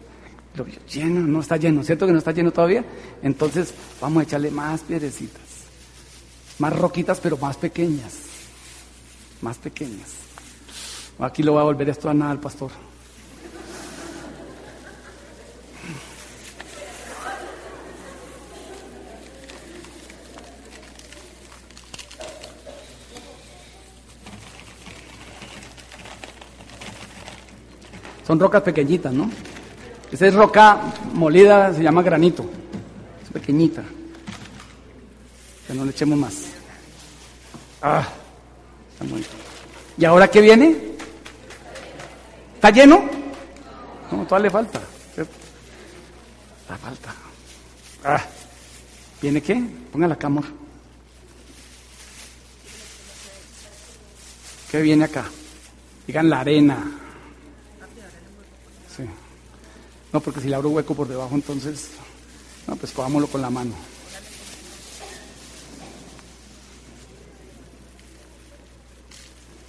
Lo vi lleno, no está lleno, ¿cierto que no está lleno todavía? Entonces vamos a echarle más piedrecitas, más roquitas pero más pequeñas, más pequeñas. Aquí lo voy a volver esto a nada al pastor. Son rocas pequeñitas, ¿no? Esa es roca molida, se llama granito. Es pequeñita. Que no le echemos más. Ah, está muy ¿Y ahora qué viene? ¿Está lleno? No, todavía le falta. La falta. Ah, ¿Viene qué? Póngala acá, amor. ¿Qué viene acá? Digan la arena. No, porque si le abro hueco por debajo, entonces, no, pues cojámoslo con la mano.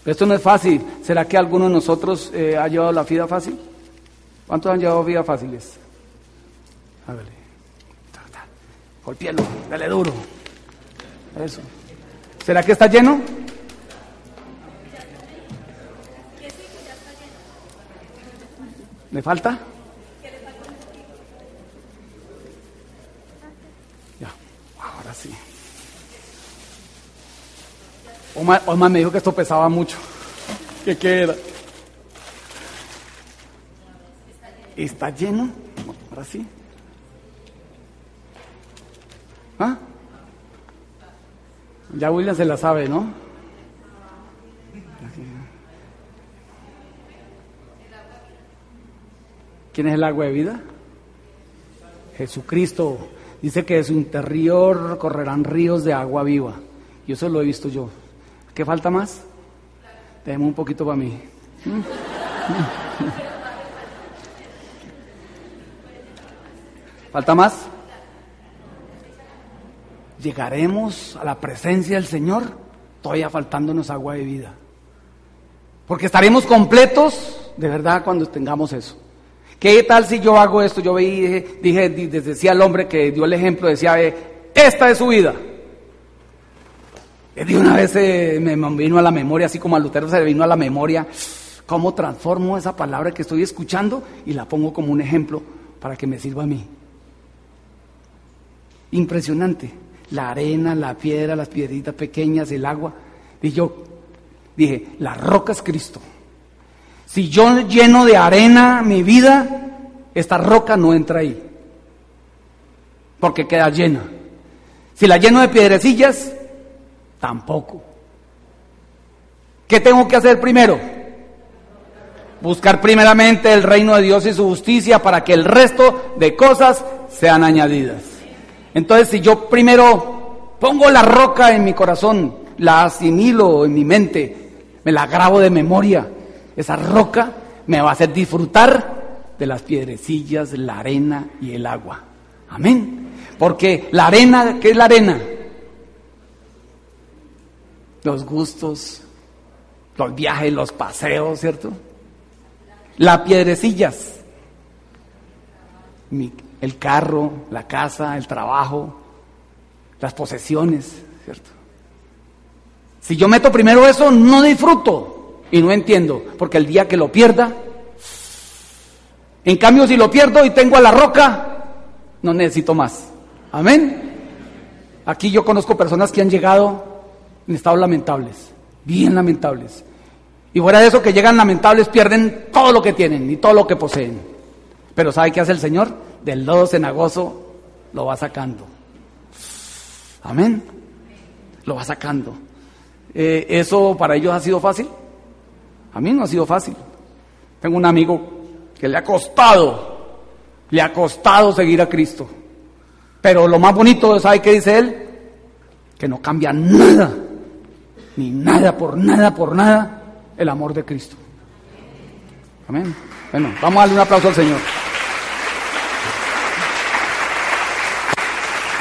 Esto no es fácil. ¿Será que alguno de nosotros eh, ha llevado la vida fácil? ¿Cuántos han llevado vida fáciles? Hágale. Golpéalo, dale duro. Eso. ¿Será que está lleno? ¿Le falta? Omar, me dijo que esto pesaba mucho. ¿Qué, qué era? ¿Está lleno? Ahora sí. ¿Ah? Ya William se la sabe, ¿no? ¿Quién es el agua de vida? Jesucristo. Dice que de su interior correrán ríos de agua viva. Y eso lo he visto yo. ¿Qué falta más? Déjeme un poquito para mí. ¿Falta más? Llegaremos a la presencia del Señor todavía faltándonos agua de vida. Porque estaremos completos de verdad cuando tengamos eso. ¿Qué tal si yo hago esto? Yo dije, dije, decía el hombre que dio el ejemplo, decía, esta es su vida. De una vez eh, me vino a la memoria, así como a Lutero se le vino a la memoria, cómo transformo esa palabra que estoy escuchando y la pongo como un ejemplo para que me sirva a mí. Impresionante. La arena, la piedra, las piedritas pequeñas, el agua. Y yo dije, la roca es Cristo. Si yo lleno de arena mi vida, esta roca no entra ahí. Porque queda llena. Si la lleno de piedrecillas, Tampoco. ¿Qué tengo que hacer primero? Buscar primeramente el reino de Dios y su justicia para que el resto de cosas sean añadidas. Entonces, si yo primero pongo la roca en mi corazón, la asimilo en mi mente, me la grabo de memoria, esa roca me va a hacer disfrutar de las piedrecillas, la arena y el agua. Amén. Porque la arena, ¿qué es la arena? Los gustos, los viajes, los paseos, ¿cierto? Las piedrecillas, el carro, la casa, el trabajo, las posesiones, ¿cierto? Si yo meto primero eso, no disfruto y no entiendo, porque el día que lo pierda, en cambio si lo pierdo y tengo a la roca, no necesito más. Amén. Aquí yo conozco personas que han llegado en estados lamentables. bien lamentables. Y fuera de eso que llegan lamentables pierden todo lo que tienen y todo lo que poseen. Pero ¿sabe qué hace el Señor? Del lodo cenagoso lo va sacando. Amén. Lo va sacando. Eh, ¿Eso para ellos ha sido fácil? A mí no ha sido fácil. Tengo un amigo que le ha costado, le ha costado seguir a Cristo. Pero lo más bonito, ¿sabe qué dice él? Que no cambia nada, ni nada por nada, por nada, el amor de Cristo. Amén. Bueno, vamos a darle un aplauso al Señor.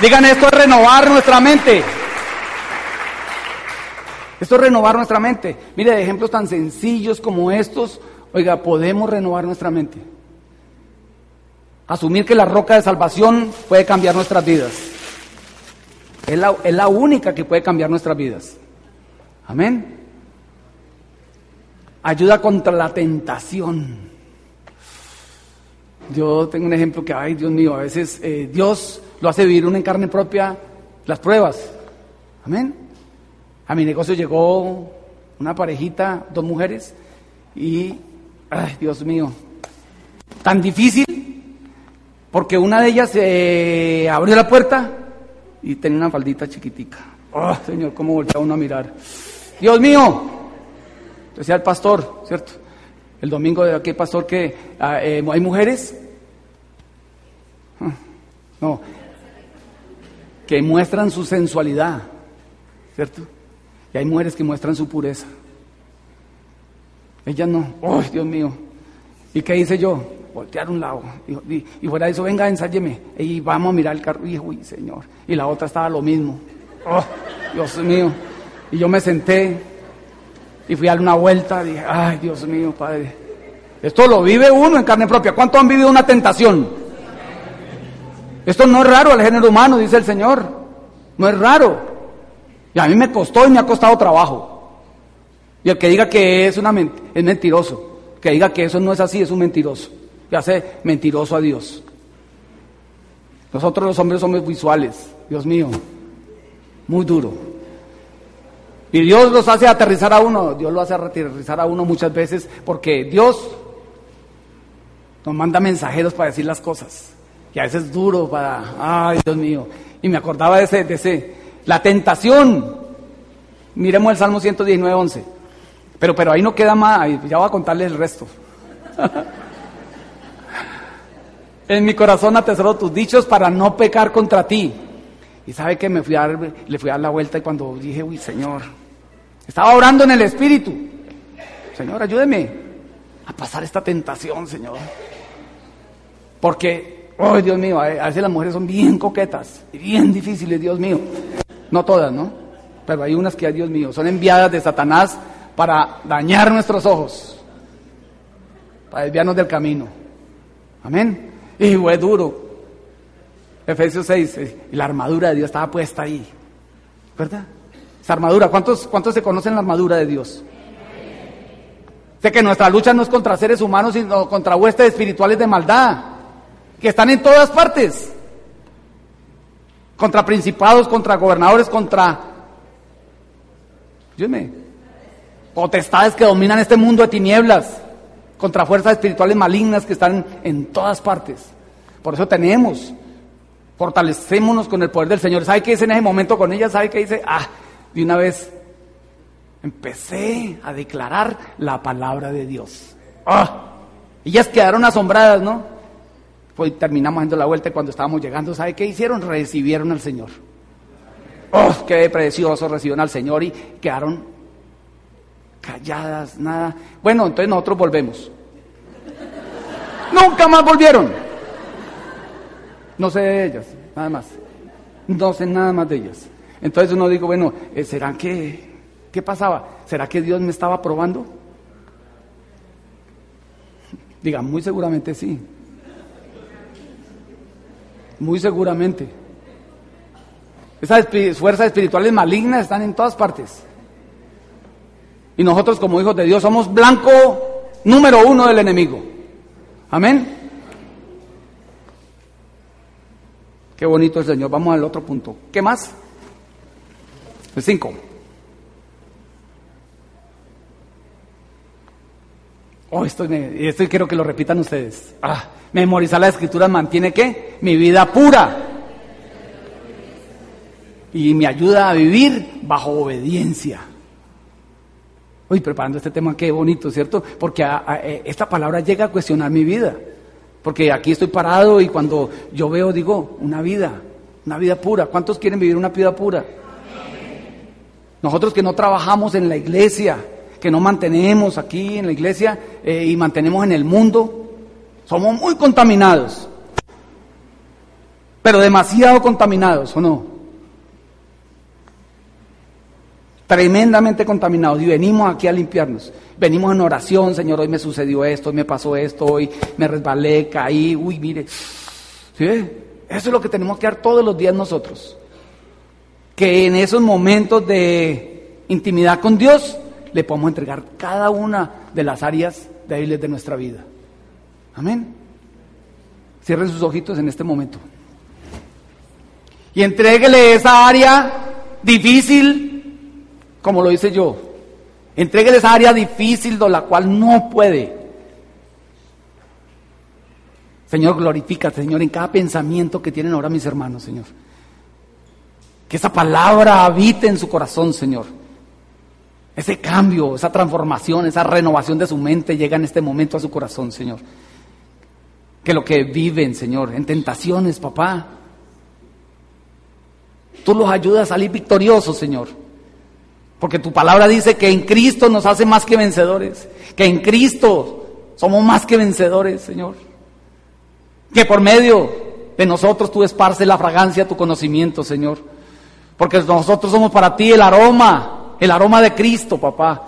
Digan, esto es renovar nuestra mente. Esto es renovar nuestra mente. Mire, de ejemplos tan sencillos como estos, oiga, podemos renovar nuestra mente. Asumir que la roca de salvación puede cambiar nuestras vidas. Es la, es la única que puede cambiar nuestras vidas. Amén. Ayuda contra la tentación. Yo tengo un ejemplo que, ay Dios mío, a veces eh, Dios lo hace vivir uno en carne propia las pruebas. Amén. A mi negocio llegó una parejita, dos mujeres, y, ay Dios mío, tan difícil, porque una de ellas se abrió la puerta y tenía una faldita chiquitica. Oh, Señor, cómo voltea uno a mirar. Dios mío, decía el pastor, ¿cierto? El domingo de aquí, pastor, que ah, eh, hay mujeres. Ah, no, que muestran su sensualidad, ¿cierto? Y hay mujeres que muestran su pureza. Ellas no. ¡Ay, Dios mío! ¿Y qué hice yo? Voltear un lado. Y, y fuera de eso, venga, ensáyeme. Y vamos a mirar el carro. Y uy, Señor. Y la otra estaba lo mismo. ¡Oh, Dios mío! Y yo me senté y fui a dar una vuelta. Dije, ¡ay, Dios mío, Padre! Esto lo vive uno en carne propia. ¿Cuántos han vivido una tentación? Esto no es raro al género humano, dice el Señor. No es raro. Y a mí me costó y me ha costado trabajo. Y el que diga que es, una es mentiroso. Que diga que eso no es así es un mentiroso. Y hace mentiroso a Dios. Nosotros los hombres somos visuales. Dios mío. Muy duro. Y Dios los hace aterrizar a uno. Dios lo hace aterrizar a uno muchas veces porque Dios nos manda mensajeros para decir las cosas. Y a veces es duro para, ay Dios mío. Y me acordaba de ese, de ese, la tentación. Miremos el Salmo 119, 11. Pero, pero ahí no queda más, ya voy a contarles el resto. en mi corazón atesoro tus dichos para no pecar contra ti. Y sabe que me fui a dar, le fui a dar la vuelta y cuando dije, uy, Señor, estaba orando en el Espíritu. Señor, ayúdeme a pasar esta tentación, Señor. Porque Ay, Dios mío, a veces las mujeres son bien coquetas y bien difíciles, Dios mío. No todas, ¿no? Pero hay unas que, Dios mío, son enviadas de Satanás para dañar nuestros ojos, para desviarnos del camino. Amén. Y fue duro. Efesios 6, eh, y la armadura de Dios estaba puesta ahí. ¿Verdad? Esa armadura, ¿cuántos, cuántos se conocen la armadura de Dios? Sé que nuestra lucha no es contra seres humanos, sino contra huestes espirituales de maldad que están en todas partes. Contra principados, contra gobernadores, contra... Dígame. Potestades que dominan este mundo de tinieblas. Contra fuerzas espirituales malignas que están en todas partes. Por eso tenemos. Fortalecémonos con el poder del Señor. ¿Sabe qué dice en ese momento con ella? ¿Sabe qué dice? Ah, de una vez empecé a declarar la palabra de Dios. Ah, ellas quedaron asombradas, ¿no? Pues terminamos dando la vuelta y cuando estábamos llegando, ¿sabe qué hicieron? Recibieron al Señor. ¡Oh, qué precioso! Recibieron al Señor y quedaron calladas, nada. Bueno, entonces nosotros volvemos. Nunca más volvieron. No sé de ellas, nada más. No sé nada más de ellas. Entonces uno digo, bueno, eh, ¿será que, qué pasaba? ¿Será que Dios me estaba probando? Diga, muy seguramente sí. Muy seguramente. Esas fuerzas espirituales malignas están en todas partes. Y nosotros como hijos de Dios somos blanco número uno del enemigo. Amén. Qué bonito el Señor. Vamos al otro punto. ¿Qué más? Cinco. Oh, esto, me, esto quiero que lo repitan ustedes. Ah, memorizar la escritura mantiene qué? Mi vida pura. Y me ayuda a vivir bajo obediencia. Uy, preparando este tema, qué bonito, ¿cierto? Porque eh, esta palabra llega a cuestionar mi vida. Porque aquí estoy parado y cuando yo veo, digo, una vida, una vida pura. ¿Cuántos quieren vivir una vida pura? Nosotros que no trabajamos en la iglesia, que no mantenemos aquí en la iglesia eh, y mantenemos en el mundo, somos muy contaminados. Pero demasiado contaminados, ¿o no? Tremendamente contaminados. Y venimos aquí a limpiarnos. Venimos en oración, Señor, hoy me sucedió esto, hoy me pasó esto, hoy me resbalé, caí, uy, mire. ¿Sí? Eso es lo que tenemos que hacer todos los días nosotros. Que en esos momentos de intimidad con Dios le podemos entregar cada una de las áreas débiles de nuestra vida. Amén. Cierren sus ojitos en este momento. Y entréguele esa área difícil, como lo hice yo. Entréguele esa área difícil de la cual no puede. Señor, glorifícate, Señor, en cada pensamiento que tienen ahora mis hermanos, Señor. Que esa palabra habite en su corazón, Señor. Ese cambio, esa transformación, esa renovación de su mente llega en este momento a su corazón, Señor. Que lo que viven, Señor, en tentaciones, papá, tú los ayudas a salir victoriosos, Señor. Porque tu palabra dice que en Cristo nos hace más que vencedores, que en Cristo somos más que vencedores, Señor. Que por medio de nosotros tú esparces la fragancia, tu conocimiento, Señor. Porque nosotros somos para ti el aroma el aroma de Cristo, papá,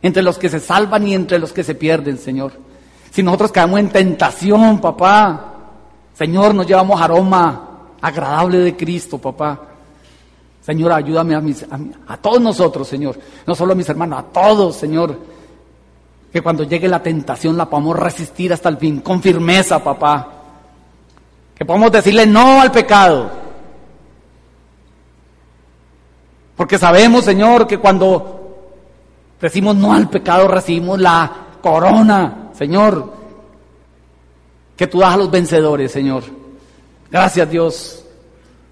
entre los que se salvan y entre los que se pierden, Señor. Si nosotros caemos en tentación, papá, Señor, nos llevamos aroma agradable de Cristo, papá. Señor, ayúdame a, mis, a, todos nosotros, Señor, no solo a mis hermanos, a todos, Señor, que cuando llegue la tentación la podamos resistir hasta el fin, con firmeza, papá. Que podamos decirle no al pecado, Porque sabemos, Señor, que cuando decimos no al pecado, recibimos la corona, Señor, que tú das a los vencedores, Señor. Gracias, Dios.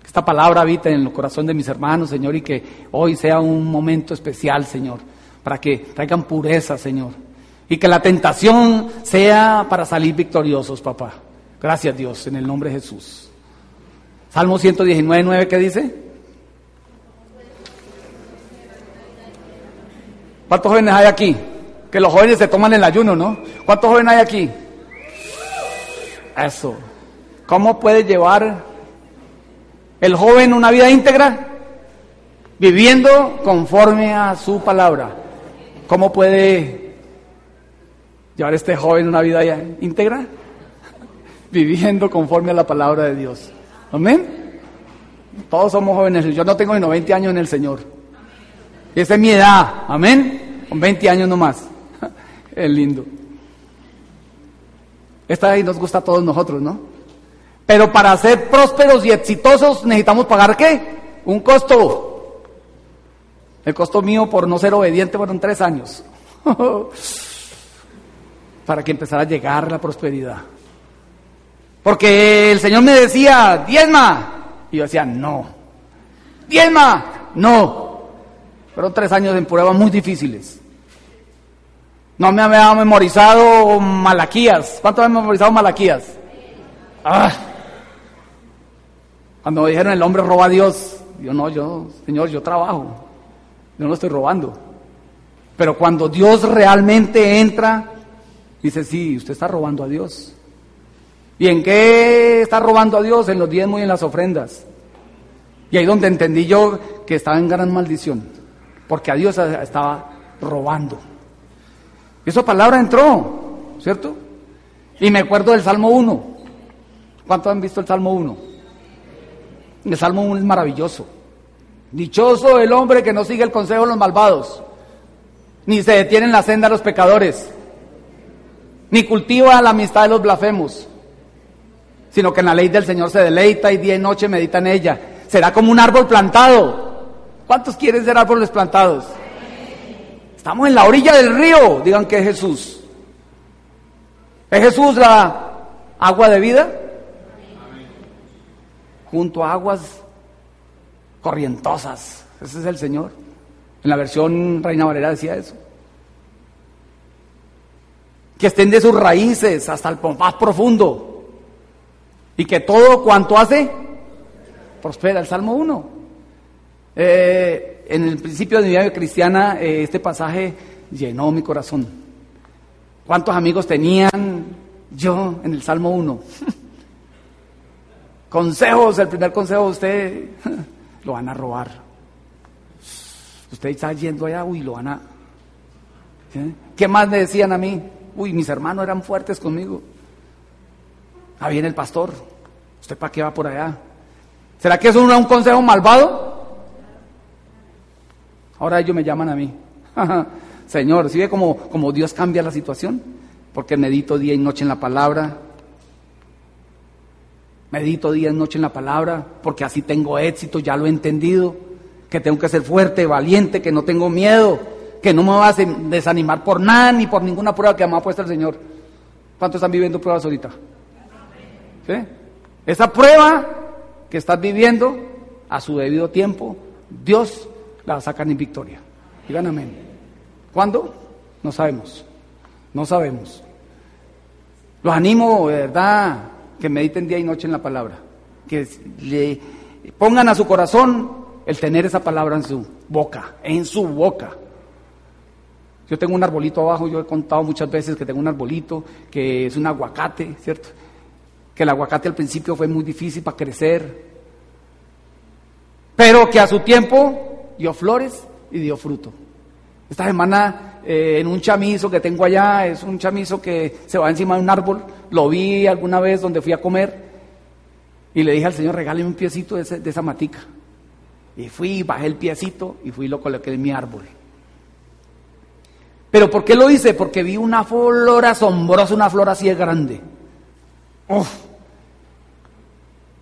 Que esta palabra habite en el corazón de mis hermanos, Señor, y que hoy sea un momento especial, Señor, para que traigan pureza, Señor. Y que la tentación sea para salir victoriosos, papá. Gracias, Dios, en el nombre de Jesús. Salmo 119, 9, ¿qué dice? ¿Cuántos jóvenes hay aquí? Que los jóvenes se toman el ayuno, ¿no? ¿Cuántos jóvenes hay aquí? Eso. ¿Cómo puede llevar el joven una vida íntegra? Viviendo conforme a su palabra. ¿Cómo puede llevar este joven una vida íntegra? Viviendo conforme a la palabra de Dios. Amén. Todos somos jóvenes. Yo no tengo ni 90 años en el Señor. Esa es mi edad, amén. Con 20 años nomás. Es lindo. Esta ahí nos gusta a todos nosotros, ¿no? Pero para ser prósperos y exitosos necesitamos pagar qué? Un costo. El costo mío por no ser obediente fueron tres años. para que empezara a llegar la prosperidad. Porque el Señor me decía, diezma. Y yo decía, no. Diezma, no. Fueron tres años de pruebas muy difíciles. No me había memorizado Malaquías. ¿Cuánto había memorizado Malaquías? Ah. Cuando me dijeron el hombre roba a Dios, yo no, yo, Señor, yo trabajo. Yo no estoy robando. Pero cuando Dios realmente entra, dice, sí, usted está robando a Dios. ¿Y en qué está robando a Dios? En los diezmos y en las ofrendas. Y ahí donde entendí yo que estaba en gran maldición porque a Dios estaba robando. Esa palabra entró, ¿cierto? Y me acuerdo del Salmo 1. ¿Cuántos han visto el Salmo 1? El Salmo 1 es maravilloso. Dichoso el hombre que no sigue el consejo de los malvados, ni se detiene en la senda de los pecadores, ni cultiva la amistad de los blasfemos, sino que en la ley del Señor se deleita y día y noche medita en ella. Será como un árbol plantado ¿Cuántos quieren ser árboles plantados? Estamos en la orilla del río, digan que es Jesús. ¿Es Jesús la agua de vida? Junto a aguas corrientosas. Ese es el Señor. En la versión Reina Valera decía eso. Que estén de sus raíces hasta el más profundo. Y que todo cuanto hace, prospera. El Salmo 1. Eh, en el principio de mi vida cristiana, eh, este pasaje llenó mi corazón. ¿Cuántos amigos tenían yo en el Salmo 1? Consejos, el primer consejo, usted lo van a robar. Usted está yendo allá, uy, lo van a... ¿Qué más me decían a mí? Uy, mis hermanos eran fuertes conmigo. Ah, viene el pastor. ¿Usted para qué va por allá? ¿Será que es un, un consejo malvado? Ahora ellos me llaman a mí. Señor, ¿sí ve cómo, cómo Dios cambia la situación? Porque medito día y noche en la palabra. Medito día y noche en la palabra, porque así tengo éxito, ya lo he entendido. Que tengo que ser fuerte, valiente, que no tengo miedo, que no me va a desanimar por nada ni por ninguna prueba que me ha puesto el Señor. ¿Cuántos están viviendo pruebas ahorita? ¿Sí? Esa prueba que estás viviendo, a su debido tiempo, Dios sacar en victoria. Digan amén. ¿Cuándo? No sabemos. No sabemos. Los animo, de verdad, que mediten día y noche en la palabra. Que le pongan a su corazón el tener esa palabra en su boca, en su boca. Yo tengo un arbolito abajo, yo he contado muchas veces que tengo un arbolito que es un aguacate, ¿cierto? Que el aguacate al principio fue muy difícil para crecer, pero que a su tiempo dio flores y dio fruto. Esta semana eh, en un chamizo que tengo allá, es un chamizo que se va encima de un árbol, lo vi alguna vez donde fui a comer y le dije al Señor, regáleme un piecito de, esa matica. Y fui, bajé el piecito y fui y lo coloqué en mi árbol. Pero ¿por qué lo hice? Porque vi una flor asombrosa, una flor así de grande.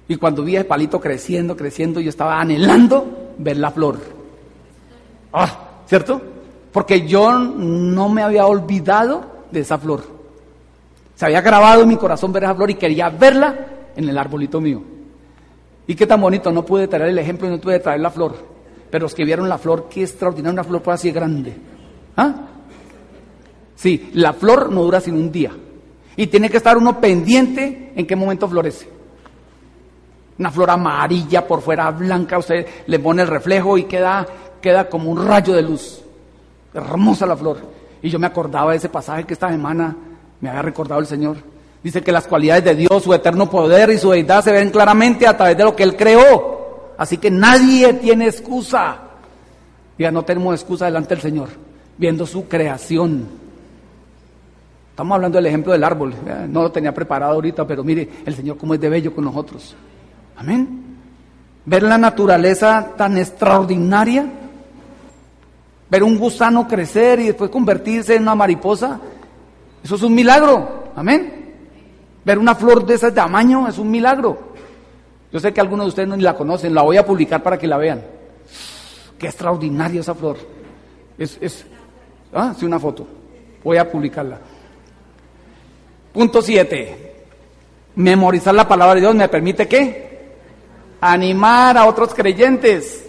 Y cuando vi el palito creciendo, creciendo, yo estaba anhelando ver la flor. Ah, ¿Cierto? Porque yo no me había olvidado de esa flor. Se había grabado en mi corazón ver esa flor y quería verla en el arbolito mío. Y qué tan bonito, no pude traer el ejemplo y no pude traer la flor. Pero los que vieron la flor, qué extraordinaria, una flor así grande. ¿Ah? Sí, la flor no dura sino un día. Y tiene que estar uno pendiente en qué momento florece. Una flor amarilla por fuera, blanca, usted le pone el reflejo y queda, queda como un rayo de luz. Hermosa la flor. Y yo me acordaba de ese pasaje que esta semana me había recordado el Señor. Dice que las cualidades de Dios, su eterno poder y su deidad se ven claramente a través de lo que Él creó. Así que nadie tiene excusa. Ya no tenemos excusa delante del Señor, viendo su creación. Estamos hablando del ejemplo del árbol. No lo tenía preparado ahorita, pero mire el Señor cómo es de bello con nosotros. Amén. Ver la naturaleza tan extraordinaria. Ver un gusano crecer y después convertirse en una mariposa. Eso es un milagro. Amén. Ver una flor de ese tamaño es un milagro. Yo sé que algunos de ustedes no la conocen. La voy a publicar para que la vean. Qué extraordinaria esa flor. Es, es, ah, una foto. Voy a publicarla. Punto 7. Memorizar la palabra de Dios me permite qué? Animar a otros creyentes.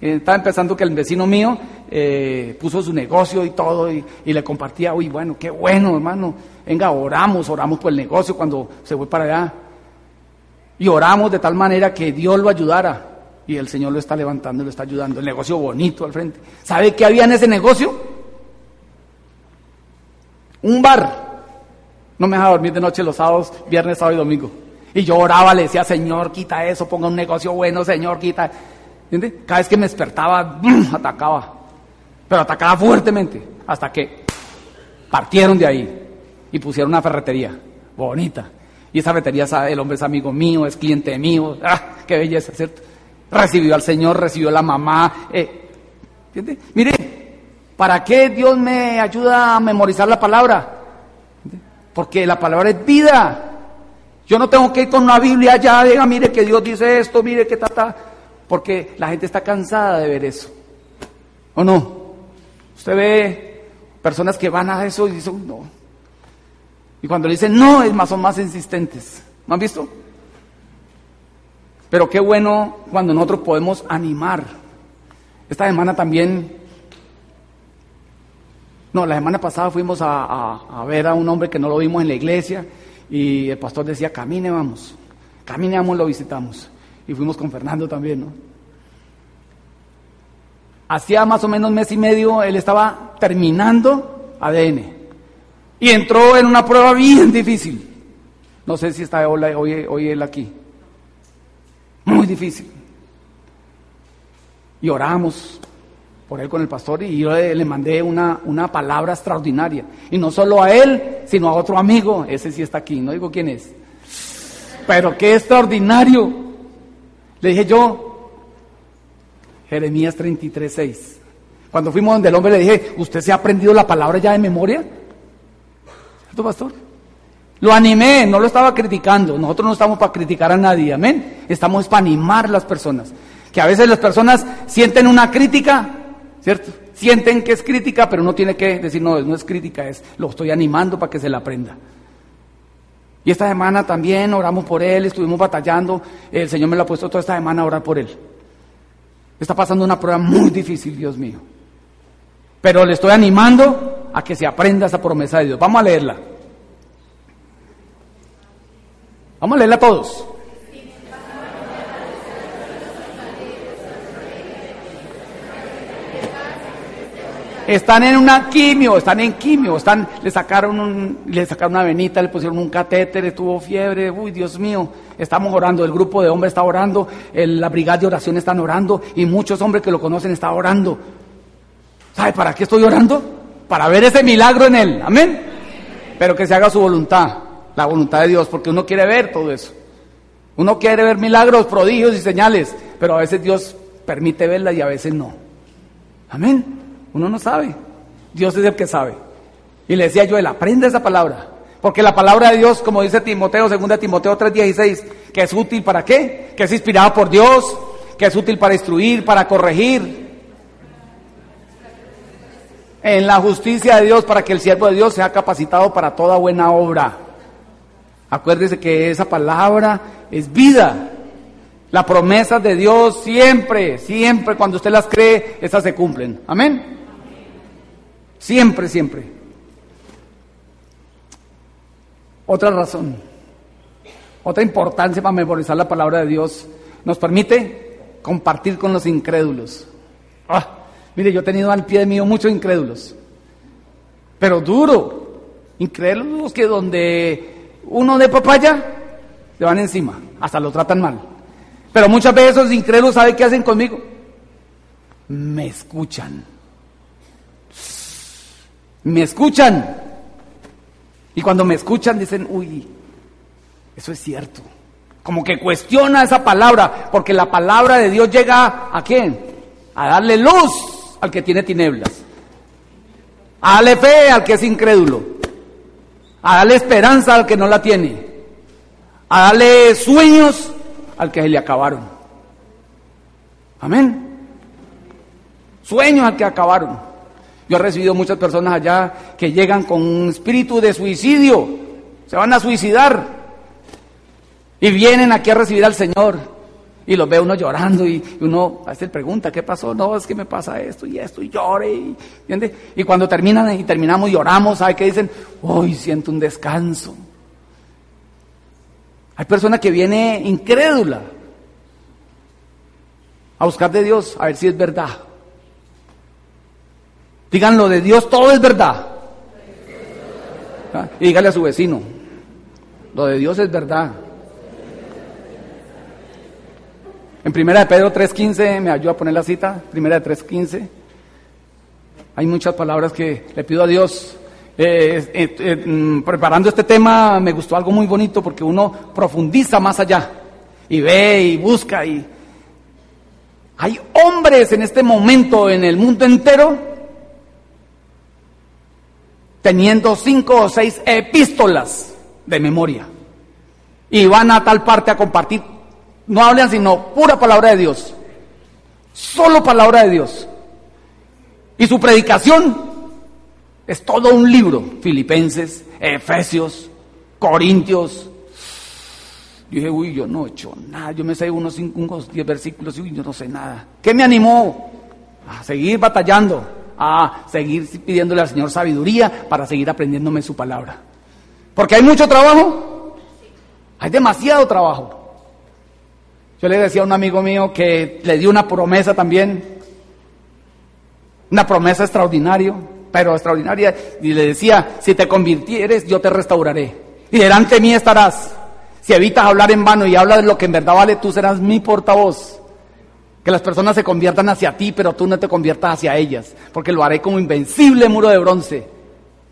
Eh, estaba empezando que el vecino mío eh, puso su negocio y todo y, le compartía, uy, bueno, qué bueno, hermano. Venga, oramos, oramos por el negocio cuando se fue para allá. Y oramos de tal manera que Dios lo ayudara. Y el Señor lo está levantando, lo está ayudando. El negocio bonito al frente. ¿Sabe qué había en ese negocio? Un bar. No me dejaba dormir de noche los sábados, viernes, sábado y domingo. Y yo oraba, le decía, Señor, quita eso, ponga un negocio bueno, Señor, quita. ¿Entiendes? Cada vez que me despertaba, atacaba. Pero atacaba fuertemente. Hasta que partieron de ahí y pusieron una ferretería. Bonita. Y esa ferretería, el hombre es amigo mío, es cliente mío. ¡Ah! ¡Qué belleza, ¿cierto? Recibió al Señor, recibió a la mamá. Eh. Mire, ¿para qué Dios me ayuda a memorizar la palabra? Porque la palabra es vida. Yo no tengo que ir con una Biblia allá, diga, mire que Dios dice esto, mire que está, porque la gente está cansada de ver eso. ¿O no? Usted ve personas que van a eso y dicen, no. Y cuando le dicen no, es más, son más insistentes. ¿Me han visto? Pero qué bueno cuando nosotros podemos animar. Esta semana también, no, la semana pasada fuimos a, ver a un hombre que no lo vimos en la iglesia y el pastor decía, camine, vamos, camine, vamos, lo visitamos. Y fuimos con Fernando también, ¿no? Hacía más o menos mes y medio, él estaba terminando ADN y entró en una prueba bien difícil. No sé si está hoy, hoy, él aquí. Muy difícil. Y oramos por él con el pastor y yo le, mandé una, una, palabra extraordinaria. Y no solo a él, sino a otro amigo. Ese sí está aquí, no digo quién es. Pero qué extraordinario. Le dije yo, Jeremías 33, 6. Cuando fuimos donde el hombre le dije, ¿usted se ha aprendido la palabra ya de memoria? ¿Cierto, pastor? Lo animé, no lo estaba criticando. Nosotros no estamos para criticar a nadie, amén. Estamos para animar a las personas. Que a veces las personas sienten una crítica, ¿cierto? Sienten que es crítica, pero no tiene que decir, no, no es crítica, es lo estoy animando para que se la aprenda. Y esta semana también oramos por él, estuvimos batallando. El Señor me lo ha puesto toda esta semana a orar por él. Está pasando una prueba muy difícil, Dios mío. Pero le estoy animando a que se aprenda esa promesa de Dios. Vamos a leerla. Vamos a leerla todos. Están en una quimio, están en quimio, están, le sacaron un, le sacaron una venita, le pusieron un catéter, estuvo fiebre, uy Dios mío, estamos orando, el grupo de hombres está orando, la brigada de oración están orando y muchos hombres que lo conocen están orando. ¿Sabe para qué estoy orando? Para ver ese milagro en él, amén. Pero que se haga su voluntad la voluntad de Dios, porque uno quiere ver todo eso. Uno quiere ver milagros, prodigios y señales, pero a veces Dios permite verlas y a veces no. Amén. Uno no sabe. Dios es el que sabe. Y le decía yo, él aprende esa palabra. Porque la palabra de Dios, como dice Timoteo, 2 Timoteo 3:16, que es útil para qué? Que es inspirada por Dios, que es útil para instruir, para corregir. En la justicia de Dios, para que el siervo de Dios sea capacitado para toda buena obra. Acuérdese que esa palabra es vida. La promesa de Dios siempre, siempre, cuando usted las cree, esas se cumplen. Amén. Siempre, siempre. Otra razón, otra importancia para memorizar la palabra de Dios, nos permite compartir con los incrédulos. Ah, mire, yo he tenido al pie de mío muchos incrédulos, pero duro, incrédulos que donde uno de papaya, le van encima, hasta lo tratan mal. Pero muchas veces esos incrédulos, ¿saben qué hacen conmigo? Me escuchan. Me escuchan. Y cuando me escuchan dicen, uy, eso es cierto. Como que cuestiona esa palabra, porque la palabra de Dios llega a quién? A darle luz al que tiene tinieblas. A darle fe al que es incrédulo a darle esperanza al que no la tiene, a darle sueños al que se le acabaron. Amén. Sueños al que acabaron. Yo he recibido muchas personas allá que llegan con un espíritu de suicidio, se van a suicidar y vienen aquí a recibir al Señor. Y los ve uno llorando y uno veces pregunta, ¿qué pasó? No, es que me pasa esto y esto y llore. Y, y cuando terminan y terminamos lloramos, ¿sabe qué dicen? Hoy siento un descanso. Hay personas que viene incrédula a buscar de Dios, a ver si es verdad. Digan lo de Dios, todo es verdad. ¿Ah? Y dígale a su vecino, lo de Dios es verdad. En primera de Pedro 3.15, me ayuda a poner la cita, primera de 3.15. Hay muchas palabras que le pido a Dios. Eh, eh, eh, mm, preparando este tema me gustó algo muy bonito porque uno profundiza más allá y ve y busca y hay hombres en este momento en el mundo entero teniendo cinco o seis epístolas de memoria y van a tal parte a compartir no hablan sino pura palabra de Dios. Solo palabra de Dios. Y su predicación es todo un libro. Filipenses, Efesios, Corintios. Yo dije, uy, yo no he hecho nada. Yo me sé unos 5, unos 10 versículos y uy, yo no sé nada. ¿Qué me animó? A seguir batallando, a seguir pidiéndole al Señor sabiduría para seguir aprendiéndome su palabra. Porque hay mucho trabajo. Hay demasiado trabajo. Yo le decía a un amigo mío que le di una promesa también, una promesa extraordinaria, pero extraordinaria, y le decía, si te convirtieres, yo te restauraré. Y delante de mí estarás. Si evitas hablar en vano y hablas de lo que en verdad vale, tú serás mi portavoz. Que las personas se conviertan hacia ti, pero tú no te conviertas hacia ellas, porque lo haré como invencible muro de bronce.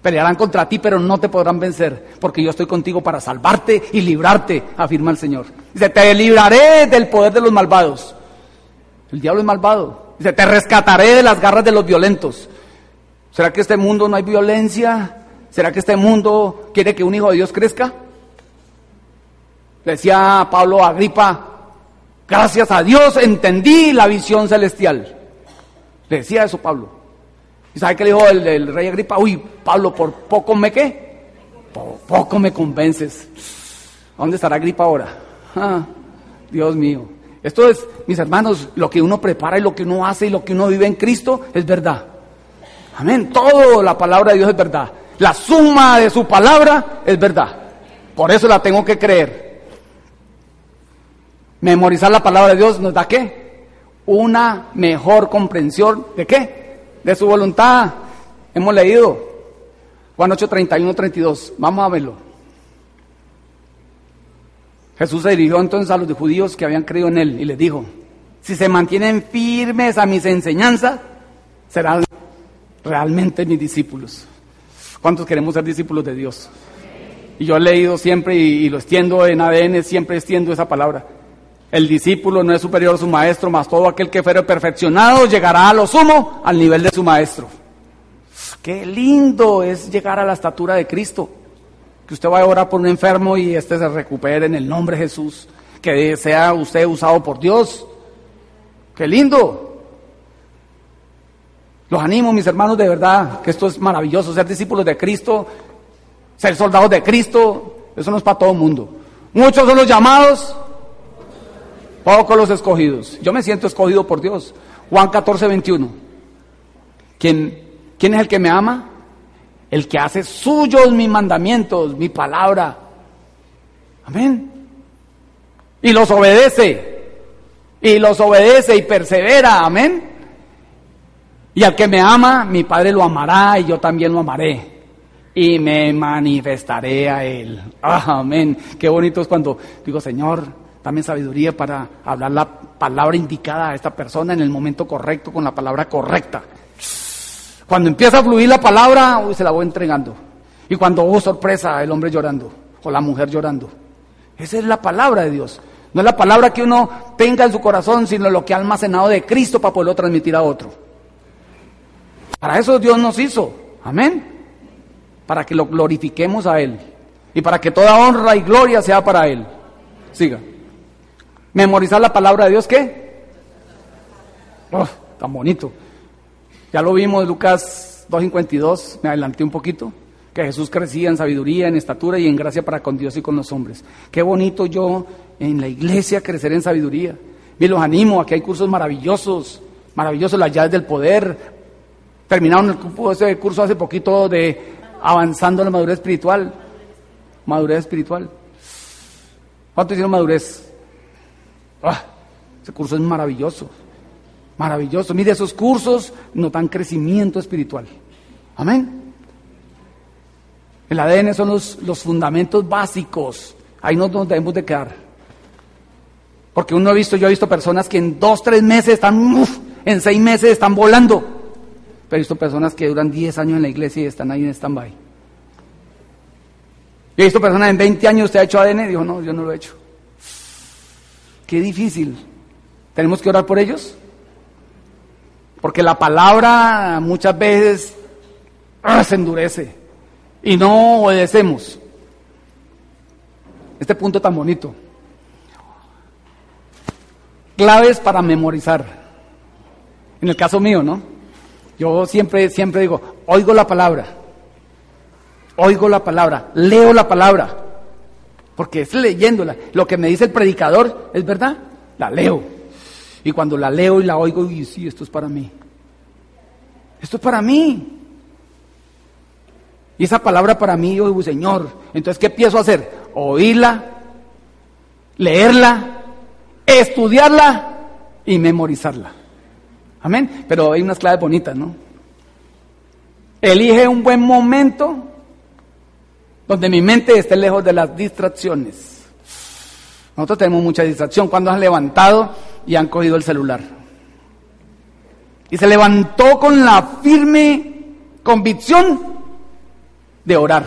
Pelearán contra ti, pero no te podrán vencer, porque yo estoy contigo para salvarte y librarte, afirma el Señor. Dice, te libraré del poder de los malvados. El diablo es malvado. Dice, te rescataré de las garras de los violentos. ¿Será que este mundo no hay violencia? ¿Será que este mundo quiere que un hijo de Dios crezca? Le decía Pablo Agripa, gracias a Dios entendí la visión celestial. Le decía eso Pablo. ¿Y sabe qué le dijo el, rey Agripa? Uy, Pablo, por poco me qué? Por poco me convences. ¿Dónde estará Agripa ahora? Ah, Dios mío. Esto es, mis hermanos, lo que uno prepara y lo que uno hace y lo que uno vive en Cristo es verdad. Amén. Todo la palabra de Dios es verdad. La suma de su palabra es verdad. Por eso la tengo que creer. Memorizar la palabra de Dios nos da qué? Una mejor comprensión de qué? de su voluntad. Hemos leído Juan 8, 31, 32. Vamos a verlo. Jesús se dirigió entonces a los judíos que habían creído en él y les dijo, si se mantienen firmes a mis enseñanzas, serán realmente mis discípulos. ¿Cuántos queremos ser discípulos de Dios? Y yo he leído siempre y, y lo extiendo en ADN, siempre extiendo esa palabra. El discípulo no es superior a su maestro, mas todo aquel que fuere perfeccionado llegará a lo sumo al nivel de su maestro. Qué lindo es llegar a la estatura de Cristo. Que usted vaya a orar por un enfermo y este se recupere en el nombre de Jesús. Que sea usted usado por Dios. Qué lindo. Los animo, mis hermanos, de verdad, que esto es maravilloso. Ser discípulos de Cristo, ser soldados de Cristo, eso no es para todo el mundo. Muchos son los llamados, Pocos los escogidos. Yo me siento escogido por Dios. Juan 14, 21. ¿Quién, ¿Quién es el que me ama? El que hace suyos mis mandamientos, mi palabra. Amén. Y los obedece. Y los obedece y persevera. Amén. Y al que me ama, mi Padre lo amará y yo también lo amaré. Y me manifestaré a él. amén. Qué bonito es cuando digo, Señor, Dame sabiduría para hablar la palabra indicada a esta persona en el momento correcto, con la palabra correcta. Cuando empieza a fluir la palabra, uy, se la voy entregando. Y cuando, oh sorpresa, el hombre llorando o la mujer llorando. Esa es la palabra de Dios. No es la palabra que uno tenga en su corazón, sino lo que ha almacenado de Cristo para poderlo transmitir a otro. Para eso Dios nos hizo. Amén. Para que lo glorifiquemos a Él. Y para que toda honra y gloria sea para Él. Siga. Memorizar la palabra de Dios, ¿qué? Oh, tan bonito. Ya lo vimos en Lucas 2.52, me adelanté un poquito, que Jesús crecía en sabiduría, en estatura y en gracia para con Dios y con los hombres. Qué bonito yo en la iglesia crecer en sabiduría. Me los animo, aquí hay cursos maravillosos, maravillosos, las llaves del poder. Terminaron el, ese curso hace poquito de avanzando en la madurez espiritual. Madurez espiritual. ¿Cuánto hicieron madurez? Ah, ese curso es maravilloso, maravilloso. Mire, esos cursos nos dan crecimiento espiritual. Amén. El ADN son los, los fundamentos básicos. Ahí nos, nos debemos de quedar. Porque uno ha visto, yo he visto personas que en dos, tres meses están, en seis meses están volando. Pero he visto personas que duran diez años en la iglesia y están ahí en stand-by. He visto personas en 20 años, ¿usted ha hecho ADN? Dijo, no, yo no lo he hecho. Qué difícil. ¿Tenemos que orar por ellos? Porque la palabra muchas veces ah, se endurece y no obedecemos. Este punto tan bonito. Claves para memorizar. En el caso mío, ¿no? Yo siempre, siempre digo, oigo la palabra. oigo la palabra, leo la palabra, porque es leyéndola. Lo que me dice el predicador es verdad, la leo. Y cuando la leo y la oigo, y sí, esto es para mí. Esto es para mí. Y esa palabra para mí, yo digo, Señor, entonces, ¿qué a hacer? Oírla, leerla, estudiarla y memorizarla. Amén. Pero hay unas claves bonitas, ¿no? Elige un buen momento donde mi mente esté lejos de las distracciones. Nosotros tenemos mucha distracción cuando han levantado y han cogido el celular. Y se levantó con la firme convicción de orar,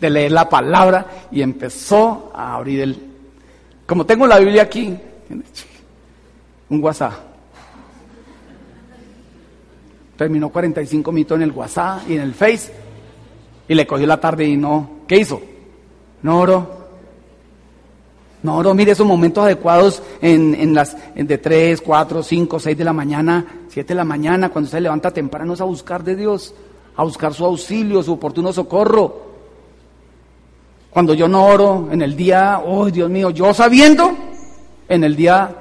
de leer la palabra y empezó a abrir el... Como tengo la Biblia aquí, un WhatsApp. Terminó 45 minutos en el WhatsApp y en el Face y le cogió la tarde y no. ¿Qué hizo? No oró. No oró. Mire esos momentos adecuados en, en las de 3, 4, 5, 6 de la mañana, 7 de la mañana, cuando se levanta temprano es a buscar de Dios, a buscar su auxilio, su oportuno socorro. Cuando yo no oro en el día, oh Dios mío, yo sabiendo, en el día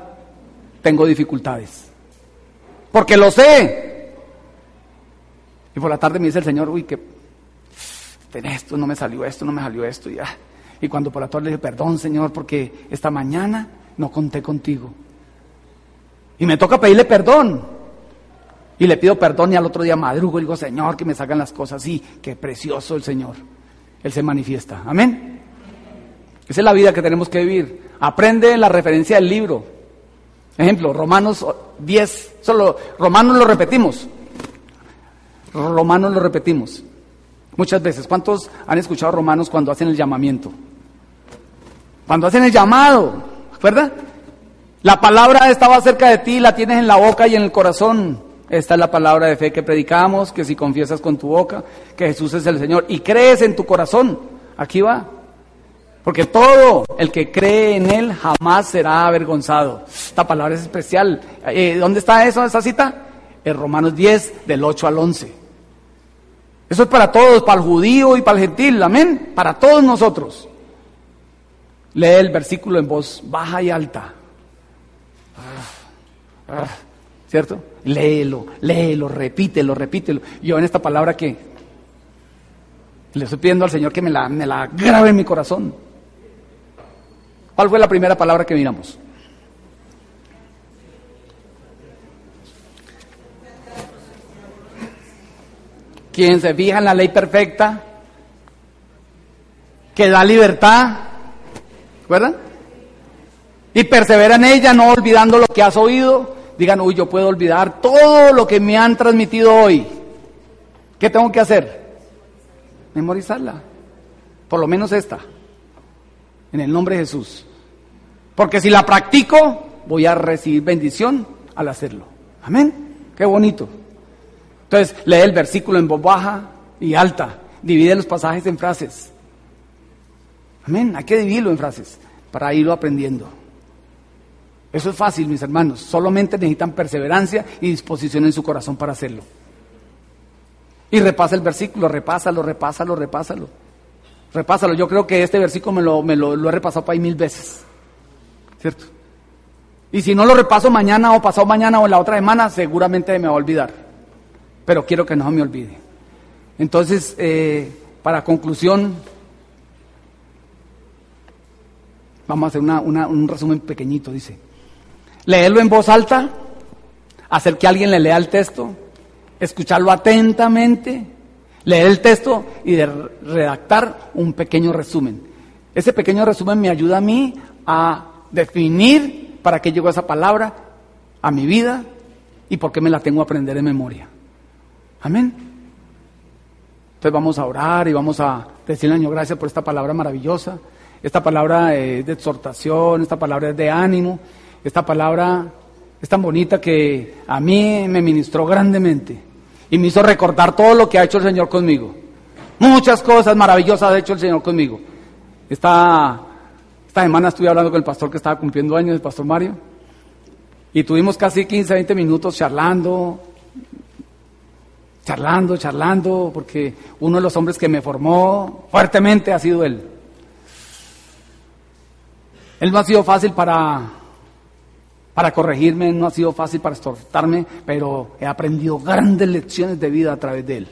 tengo dificultades. Porque lo sé. Y por la tarde me dice el Señor, uy, que ten esto, no me salió esto, no me salió esto, ya. Y cuando por la tarde le dije, perdón Señor, porque esta mañana no conté contigo. Y me toca pedirle perdón. Y le pido perdón y al otro día madrugo y digo, Señor, que me salgan las cosas así. Qué precioso el Señor. Él se manifiesta. Amén. Esa es la vida que tenemos que vivir. Aprende la referencia del libro. Ejemplo, Romanos 10. Solo Romanos lo repetimos. Romanos lo repetimos. Muchas veces. ¿Cuántos han escuchado Romanos cuando hacen el llamamiento? Cuando hacen el llamado, ¿verdad? La palabra estaba cerca de ti, la tienes en la boca y en el corazón. Esta es la palabra de fe que predicamos, que si confiesas con tu boca que Jesús es el Señor y crees en tu corazón, aquí va. Porque todo el que cree en Él jamás será avergonzado. Esta palabra es especial. Eh, ¿Dónde está eso, esa cita? En Romanos 10, del 8 al 11. Eso es para todos, para el judío y para el gentil, amén. Para todos nosotros. Lee el versículo en voz baja y alta. Ah, ah, ¿Cierto? Léelo, léelo, repítelo, repítelo. Yo en esta palabra que le estoy pidiendo al Señor que me la, me la grabe en mi corazón. ¿Cuál fue la primera palabra que miramos? Quien se fija en la ley perfecta, que da libertad, ¿verdad? Y persevera en ella, no olvidando lo que has oído. Digan, uy, yo puedo olvidar todo lo que me han transmitido hoy. ¿Qué tengo que hacer? Memorizarla. Por lo menos esta. En el nombre de Jesús. Porque si la practico, voy a recibir bendición al hacerlo. Amén. Qué bonito. Entonces, lee el versículo en voz baja y alta. Divide los pasajes en frases. Amén. Hay que dividirlo en frases para irlo aprendiendo. Eso es fácil, mis hermanos. Solamente necesitan perseverancia y disposición en su corazón para hacerlo. Y repasa el versículo, repásalo, repásalo, repásalo. Repásalo. Yo creo que este versículo me lo, he repasado para ahí mil veces. ¿Cierto? Y si no lo repaso mañana o pasado mañana o la otra semana, seguramente me va a olvidar. Pero quiero que no me olvide. Entonces, eh, para conclusión, vamos a hacer un resumen pequeñito, dice. Leerlo en voz alta, hacer que alguien le lea el texto, escucharlo atentamente, leer el texto y redactar un pequeño resumen. Ese pequeño resumen me ayuda a mí a definir para qué llegó esa palabra a mi vida y por qué me la tengo a aprender en memoria. Amén. Entonces vamos a orar y vamos a decirle al Señor gracias por esta palabra maravillosa. Esta palabra es de exhortación, esta palabra es de ánimo, esta palabra es tan bonita que a mí me ministró grandemente y me hizo recordar todo lo que ha hecho el Señor conmigo. Muchas cosas maravillosas ha hecho el Señor conmigo. Esta, esta semana estuve hablando con el pastor que estaba cumpliendo años, el pastor Mario, y tuvimos casi 15, 20 minutos charlando, charlando, charlando, porque uno de los hombres que me formó fuertemente ha sido él. Él no ha sido fácil para, para corregirme, no ha sido fácil para exhortarme, pero he aprendido grandes lecciones de vida a través de él.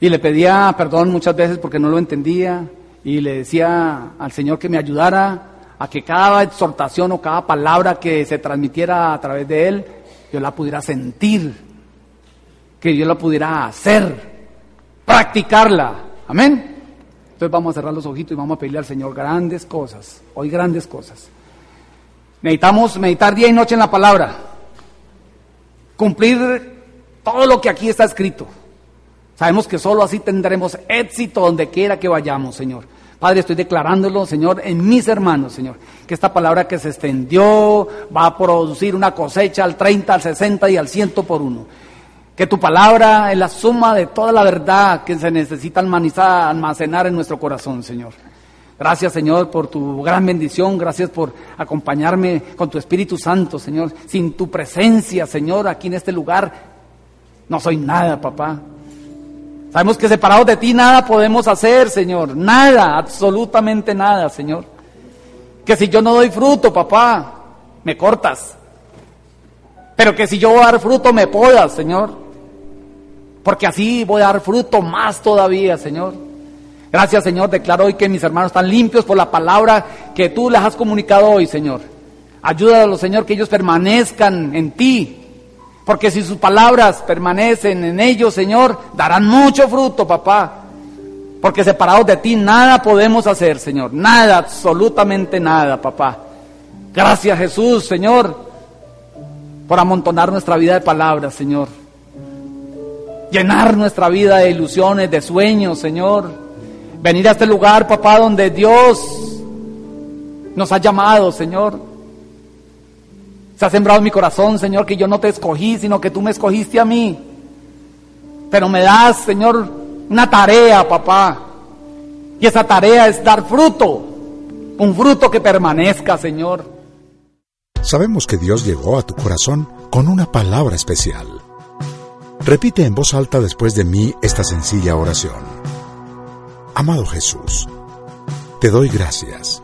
Y le pedía perdón muchas veces porque no lo entendía y le decía al Señor que me ayudara a que cada exhortación o cada palabra que se transmitiera a través de él, yo la pudiera sentir, que yo la pudiera hacer, practicarla. Amén. Entonces vamos a cerrar los ojitos y vamos a pedirle al Señor grandes cosas, hoy grandes cosas. Necesitamos meditar día y noche en la palabra, cumplir todo lo que aquí está escrito. Sabemos que solo así tendremos éxito donde quiera que vayamos, Señor. Padre, estoy declarándolo, Señor, en mis hermanos, Señor, que esta palabra que se extendió va a producir una cosecha al 30, al 60 y al 100 por uno. Que tu palabra es la suma de toda la verdad que se necesita almacenar en nuestro corazón, Señor. Gracias, Señor, por tu gran bendición. Gracias por acompañarme con tu Espíritu Santo, Señor. Sin tu presencia, Señor, aquí en este lugar, no soy nada, papá. Sabemos que separados de ti nada podemos hacer, Señor. Nada, absolutamente nada, Señor. Que si yo no doy fruto, papá, me cortas. Pero que si yo voy a dar fruto, me podas, Señor. Porque así voy a dar fruto más todavía, Señor. Gracias, Señor. Declaro hoy que mis hermanos están limpios por la palabra que tú les has comunicado hoy, Señor. Ayúdalos, Señor, que ellos permanezcan en ti, porque si sus palabras permanecen en ellos, Señor, darán mucho fruto, papá. Porque separados de ti nada podemos hacer, Señor. Nada, absolutamente nada, papá. Gracias, Jesús, Señor, por amontonar nuestra vida de palabras, Señor. Llenar nuestra vida de ilusiones, de sueños, Señor. Venir a este lugar, papá, donde Dios nos ha llamado, Señor se ha sembrado en mi corazón, Señor, que yo no te escogí, sino que tú me escogiste a mí. Pero me das, Señor, una tarea, papá. Y esa tarea es dar fruto. Un fruto que permanezca, Señor. Sabemos que Dios llegó a tu corazón con una palabra especial. Repite en voz alta después de mí esta sencilla oración. Amado Jesús, te doy gracias.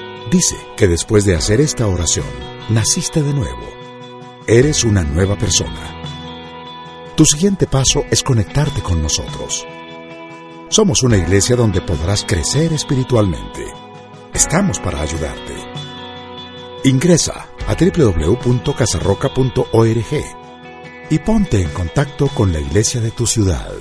dice que después de hacer esta oración, naciste de nuevo Eres una nueva persona. Tu siguiente paso es conectarte con nosotros. Somos una iglesia donde podrás crecer espiritualmente. Estamos para ayudarte. Ingresa a www.casarroca.org y ponte en contacto con la iglesia de tu ciudad.